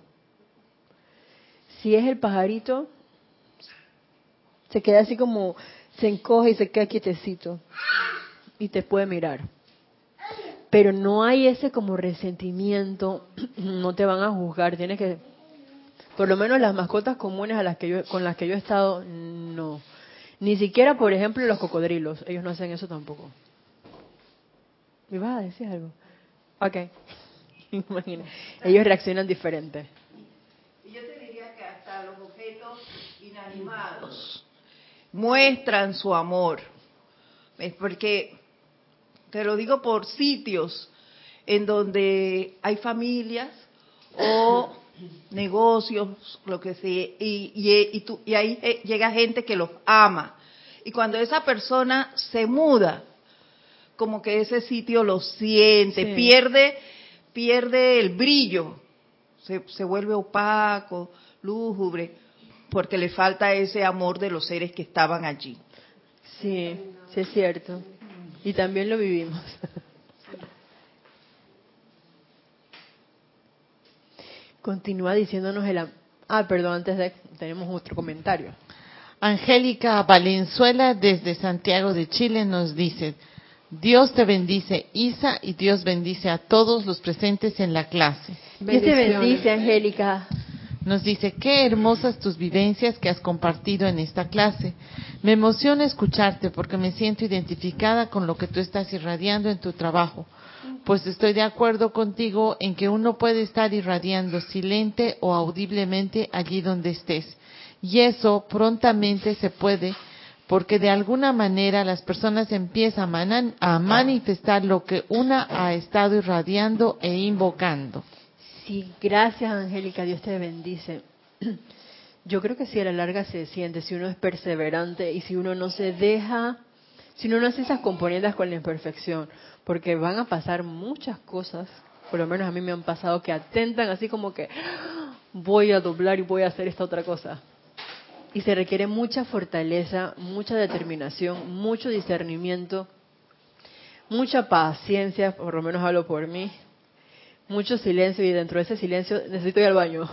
Si es el pajarito, se queda así como, se encoge y se queda quietecito y te puede mirar. Pero no hay ese como resentimiento, no te van a juzgar, tienes que, por lo menos las mascotas comunes a las que yo, con las que yo he estado, no. Ni siquiera, por ejemplo, los cocodrilos, ellos no hacen eso tampoco. ¿Me vas a decir algo? Ok. Imagina. Ellos reaccionan diferente. Y yo te diría que hasta los objetos inanimados muestran su amor. Es porque, te lo digo por sitios en donde hay familias o negocios, lo que sea, y, y, y, tú- y ahí eh, llega gente que los ama. Y cuando esa persona se muda, como que ese sitio lo siente, Sí. pierde, pierde el brillo, se, se vuelve opaco, lúgubre, porque le falta ese amor de los seres que estaban allí. Sí, sí es cierto. Y también lo vivimos. Continúa diciéndonos el... am- Ah, perdón, antes de... Tenemos otro comentario. Angélica Valenzuela desde Santiago de Chile nos dice, Dios te bendice, Isa, y Dios bendice a todos los presentes en la clase. Dios te bendice, Angélica. Nos dice, qué hermosas tus vivencias que has compartido en esta clase. Me emociona escucharte porque me siento identificada con lo que tú estás irradiando en tu trabajo. Pues estoy de acuerdo contigo en que uno puede estar irradiando silente o audiblemente allí donde estés. Y eso prontamente se puede porque de alguna manera las personas empiezan a manifestar lo que una ha estado irradiando e invocando. Sí, gracias, Angélica. Dios te bendice. Yo creo que si a la larga se siente, si uno es perseverante y si uno no se deja, si uno no hace esas componendas con la imperfección, porque van a pasar muchas cosas, por lo menos a mí me han pasado, que atentan así como que "Ah, voy a doblar y voy a hacer esta otra cosa. Y se requiere mucha fortaleza, mucha determinación, mucho discernimiento, mucha paciencia, por lo menos hablo por mí, mucho silencio y dentro de ese silencio necesito ir al baño.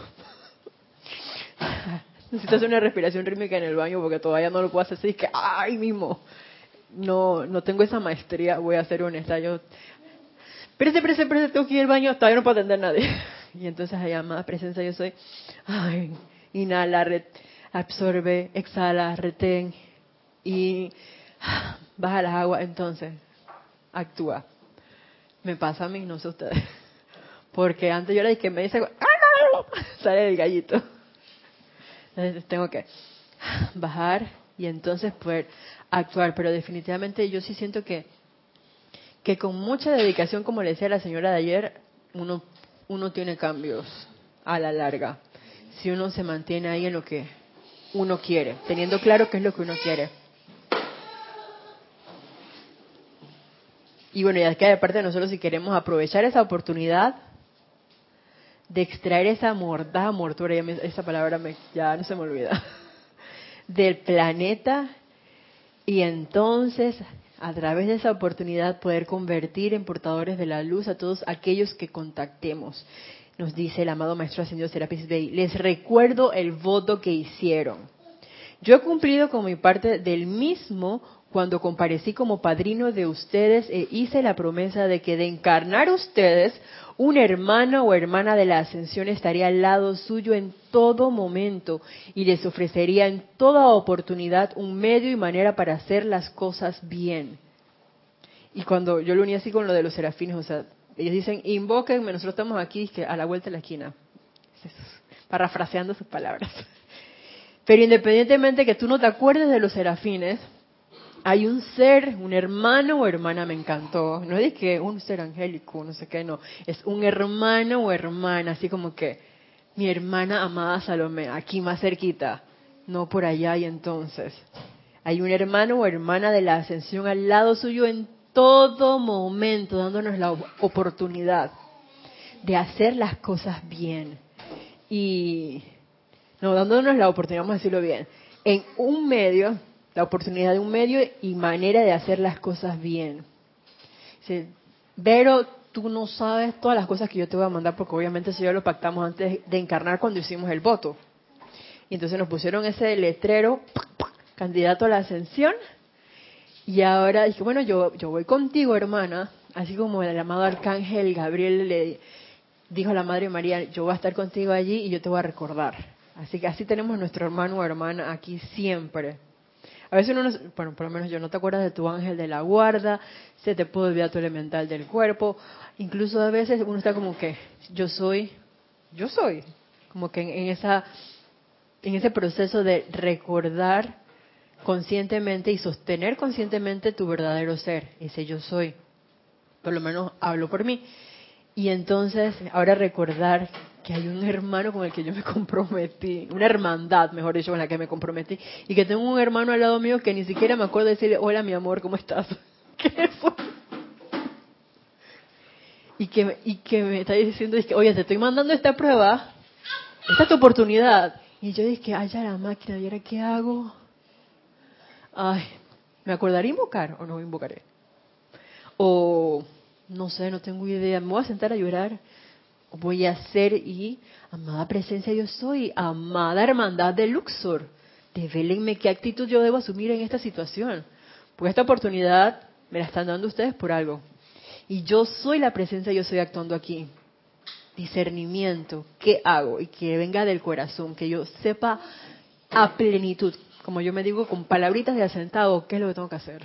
necesito hacer una respiración rítmica en el baño porque todavía no lo puedo hacer así, que ay mismo. No, no tengo esa maestría, voy a ser honesta. Yo, espérese, espérese, espérese, tengo que ir al baño, todavía no puedo atender a nadie. Y entonces allá más presencia yo soy, ay, inhala, re- absorbe, exhala, retén y baja las aguas, entonces actúa. Me pasa a mí, no sé ustedes. Porque antes yo era de que me dice, sale el gallito. Entonces tengo que bajar y entonces poder actuar. Pero definitivamente yo sí siento que, que con mucha dedicación, como le decía la señora de ayer, uno, uno tiene cambios a la larga. Si uno se mantiene ahí en lo que uno quiere, teniendo claro qué es lo que uno quiere. Y bueno, ya queda de parte de nosotros si queremos aprovechar esa oportunidad de extraer esa mordaza mortura, esa palabra ya no se me olvida, del planeta y entonces a través de esa oportunidad poder convertir en portadores de la luz a todos aquellos que contactemos. Nos dice el amado Maestro Ascendido Serapis Bey, les recuerdo el voto que hicieron. Yo he cumplido con mi parte del mismo cuando comparecí como padrino de ustedes e hice la promesa de que de encarnar ustedes un hermano o hermana de la ascensión estaría al lado suyo en todo momento y les ofrecería en toda oportunidad un medio y manera para hacer las cosas bien. Y cuando yo lo uní así con lo de los serafines, o sea, ellos dicen, invóquenme, nosotros estamos aquí que a la vuelta de la esquina, parafraseando sus palabras. Pero independientemente que tú no te acuerdes de los serafines, hay un ser, un hermano o hermana, me encantó. No es que un ser angélico, no sé qué, no. Es un hermano o hermana, así como que mi hermana amada Salomé, aquí más cerquita, no por allá y entonces. Hay un hermano o hermana de la ascensión al lado suyo en todo momento, dándonos la oportunidad de hacer las cosas bien. Y, no, dándonos la oportunidad, vamos a decirlo bien, en un medio la oportunidad de un medio y manera de hacer las cosas bien. Dice, Vero, tú no sabes todas las cosas que yo te voy a mandar porque obviamente eso ya lo pactamos antes de encarnar cuando hicimos el voto. Y entonces nos pusieron ese letrero, candidato a la ascensión. Y ahora dije, bueno, yo, yo voy contigo, hermana, así como el amado arcángel Gabriel le dijo a la Madre María, yo voy a estar contigo allí y yo te voy a recordar. Así que así tenemos nuestro hermano o hermana aquí siempre. A veces uno, bueno, por lo menos yo no te acuerdas de tu ángel de la guarda, se te puede olvidar tu elemental del cuerpo, incluso a veces uno está como que yo soy, yo soy, como que en, esa, en ese proceso de recordar conscientemente y sostener conscientemente tu verdadero ser, ese yo soy. Por lo menos hablo por mí. Y entonces, ahora recordar que hay un hermano con el que yo me comprometí, una hermandad, mejor dicho, con la que me comprometí, y que tengo un hermano al lado mío que ni siquiera me acuerdo de decirle, hola mi amor, ¿cómo estás? ¿Qué fue? Y que, y que me está diciendo, oye, te estoy mandando esta prueba, esta es tu oportunidad. Y yo dije, ay, ya la máquina, ¿y ahora qué hago? Ay, ¿me acordaré invocar o no invocaré? O, no sé, no tengo idea, me voy a sentar a llorar voy a ser y amada presencia yo soy, amada hermandad de Luxor, develenme qué actitud yo debo asumir en esta situación. Porque esta oportunidad me la están dando ustedes por algo. Y yo soy la presencia, yo estoy actuando aquí. Discernimiento, ¿qué hago? Y que venga del corazón, que yo sepa a plenitud, como yo me digo con palabritas de asentado, qué es lo que tengo que hacer.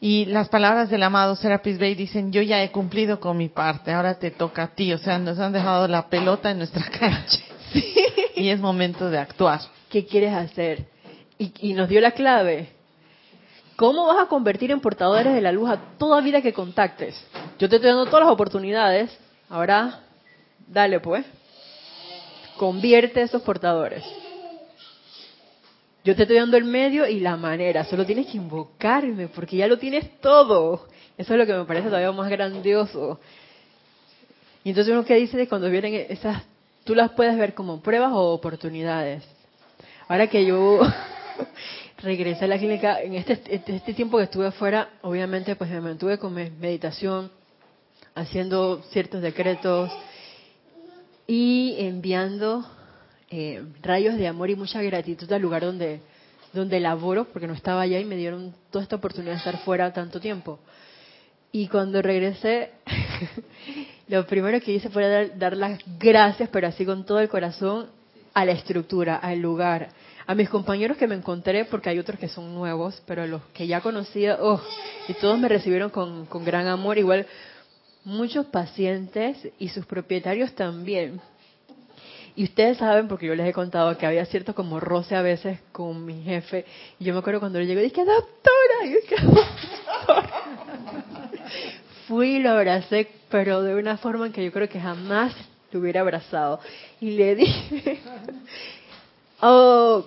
Y las palabras del amado Serapis Bey dicen, yo ya he cumplido con mi parte, ahora te toca a ti. O sea, nos han dejado la pelota en nuestra cancha. Y es momento de actuar. ¿Qué quieres hacer? Y, y, nos dio la clave. ¿Cómo vas a convertir en portadores de la luz a toda vida que contactes? Yo te estoy dando todas las oportunidades. Ahora, dale pues. Convierte a esos portadores. Yo te estoy dando el medio y la manera, solo tienes que invocarme porque ya lo tienes todo. Eso es lo que me parece todavía más grandioso. Y entonces uno que dice de cuando vienen esas, tú las puedes ver como pruebas o oportunidades. Ahora que yo regresé a la clínica, en este, este tiempo que estuve afuera, obviamente pues me mantuve con meditación, haciendo ciertos decretos y enviando eh, rayos de amor y mucha gratitud al lugar donde, donde laboro, porque no estaba allá y me dieron toda esta oportunidad de estar fuera tanto tiempo. Y cuando regresé, lo primero que hice fue dar, dar, las gracias, pero así con todo el corazón, a la estructura, al lugar, a mis compañeros que me encontré, porque hay otros que son nuevos, pero los que ya conocía, oh, y todos me recibieron con, con gran amor, igual muchos pacientes y sus propietarios también y ustedes saben, porque yo les he contado que había cierto como roce a veces con mi jefe. Y yo me acuerdo cuando él llegó, dije, doctora, y dije, doctora. Fui y lo abracé, pero de una forma en que yo creo que jamás lo hubiera abrazado. Y le dije, oh,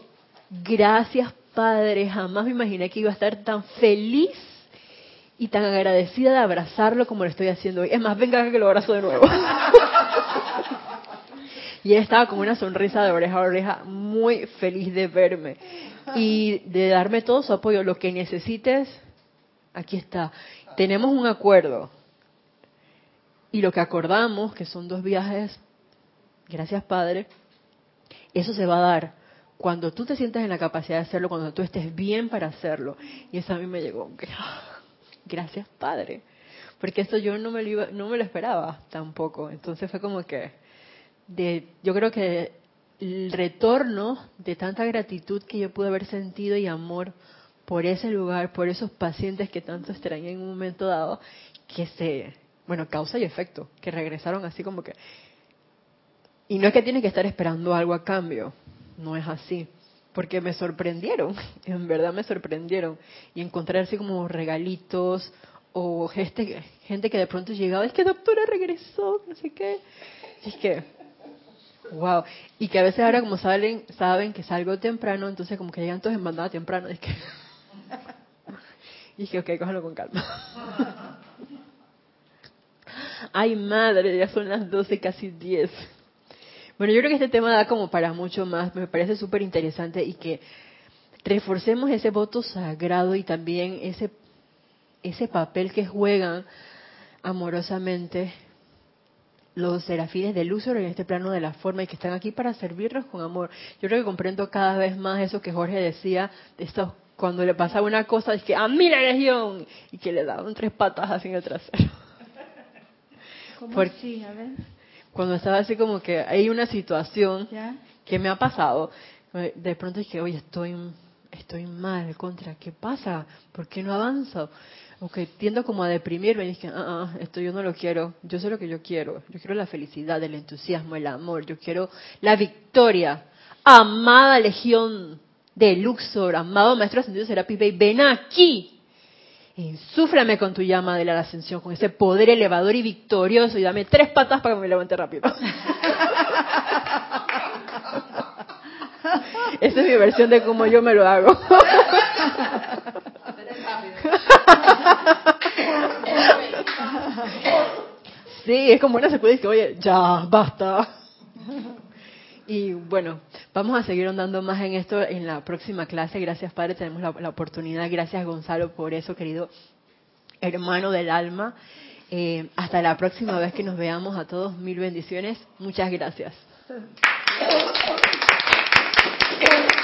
gracias Padre, jamás me imaginé que iba a estar tan feliz y tan agradecida de abrazarlo como lo estoy haciendo hoy. Es más, venga que lo abrazo de nuevo. y él estaba con una sonrisa de oreja a oreja, muy feliz de verme y de darme todo su apoyo. Lo que necesites, aquí está. Tenemos un acuerdo. Y lo que acordamos, que son dos viajes, gracias Padre, eso se va a dar cuando tú te sientas en la capacidad de hacerlo, cuando tú estés bien para hacerlo. Y eso a mí me llegó. Gracias, Padre. Porque esto yo no me lo, no me lo esperaba tampoco. Entonces fue como que, de, yo creo que el retorno de tanta gratitud que yo pude haber sentido y amor por ese lugar, por esos pacientes que tanto extrañé en un momento dado, que se, bueno, causa y efecto, que regresaron así como que... Y no es que tienes que estar esperando algo a cambio, no es así, porque me sorprendieron, en verdad me sorprendieron, y encontrar así como regalitos o gente, gente que de pronto llegaba, es que doctora regresó, no sé qué, es que, wow, y que a veces ahora como saben, saben que salgo temprano, entonces como que llegan todos en bandada temprano, es que, y dije, ok, cójalo con calma. Ay madre, ya son las 12, casi 10. Bueno, yo creo que este tema da como para mucho más, me parece súper interesante y que reforcemos ese voto sagrado y también ese, ese papel que juegan amorosamente los serafines de Lucer en este plano de la forma y que están aquí para servirnos con amor. Yo creo que comprendo cada vez más eso que Jorge decía, de estos, cuando le pasaba una cosa, es que a mí la legión, y que le daban tres patas así en el trasero. ¿Cómo Por- así? A ver. cuando estaba así como que hay una situación que me ha pasado, de pronto dije, oye, estoy, estoy mal, contra, ¿qué pasa? ¿Por qué no avanzo? O que tiendo como a deprimirme y dije, ah, ah, esto yo no lo quiero, yo sé lo que yo quiero, yo quiero la felicidad, el entusiasmo, el amor, yo quiero la victoria. Amada Legión de Luxor, amado Maestro Ascendido Serapis Bey, ven aquí Insúflame con tu llama de la ascensión, con ese poder elevador y victorioso, y dame tres patas para que me levante rápido. Esa es mi versión de cómo yo me lo hago. Sí, es como una secuela y dice, oye, ya, basta. Y bueno, vamos a seguir andando más en esto en la próxima clase. Gracias, Padre, tenemos la, la oportunidad. Gracias, Gonzalo, por eso, querido hermano del alma. Eh, hasta la próxima vez que nos veamos a todos. Mil bendiciones. Muchas gracias.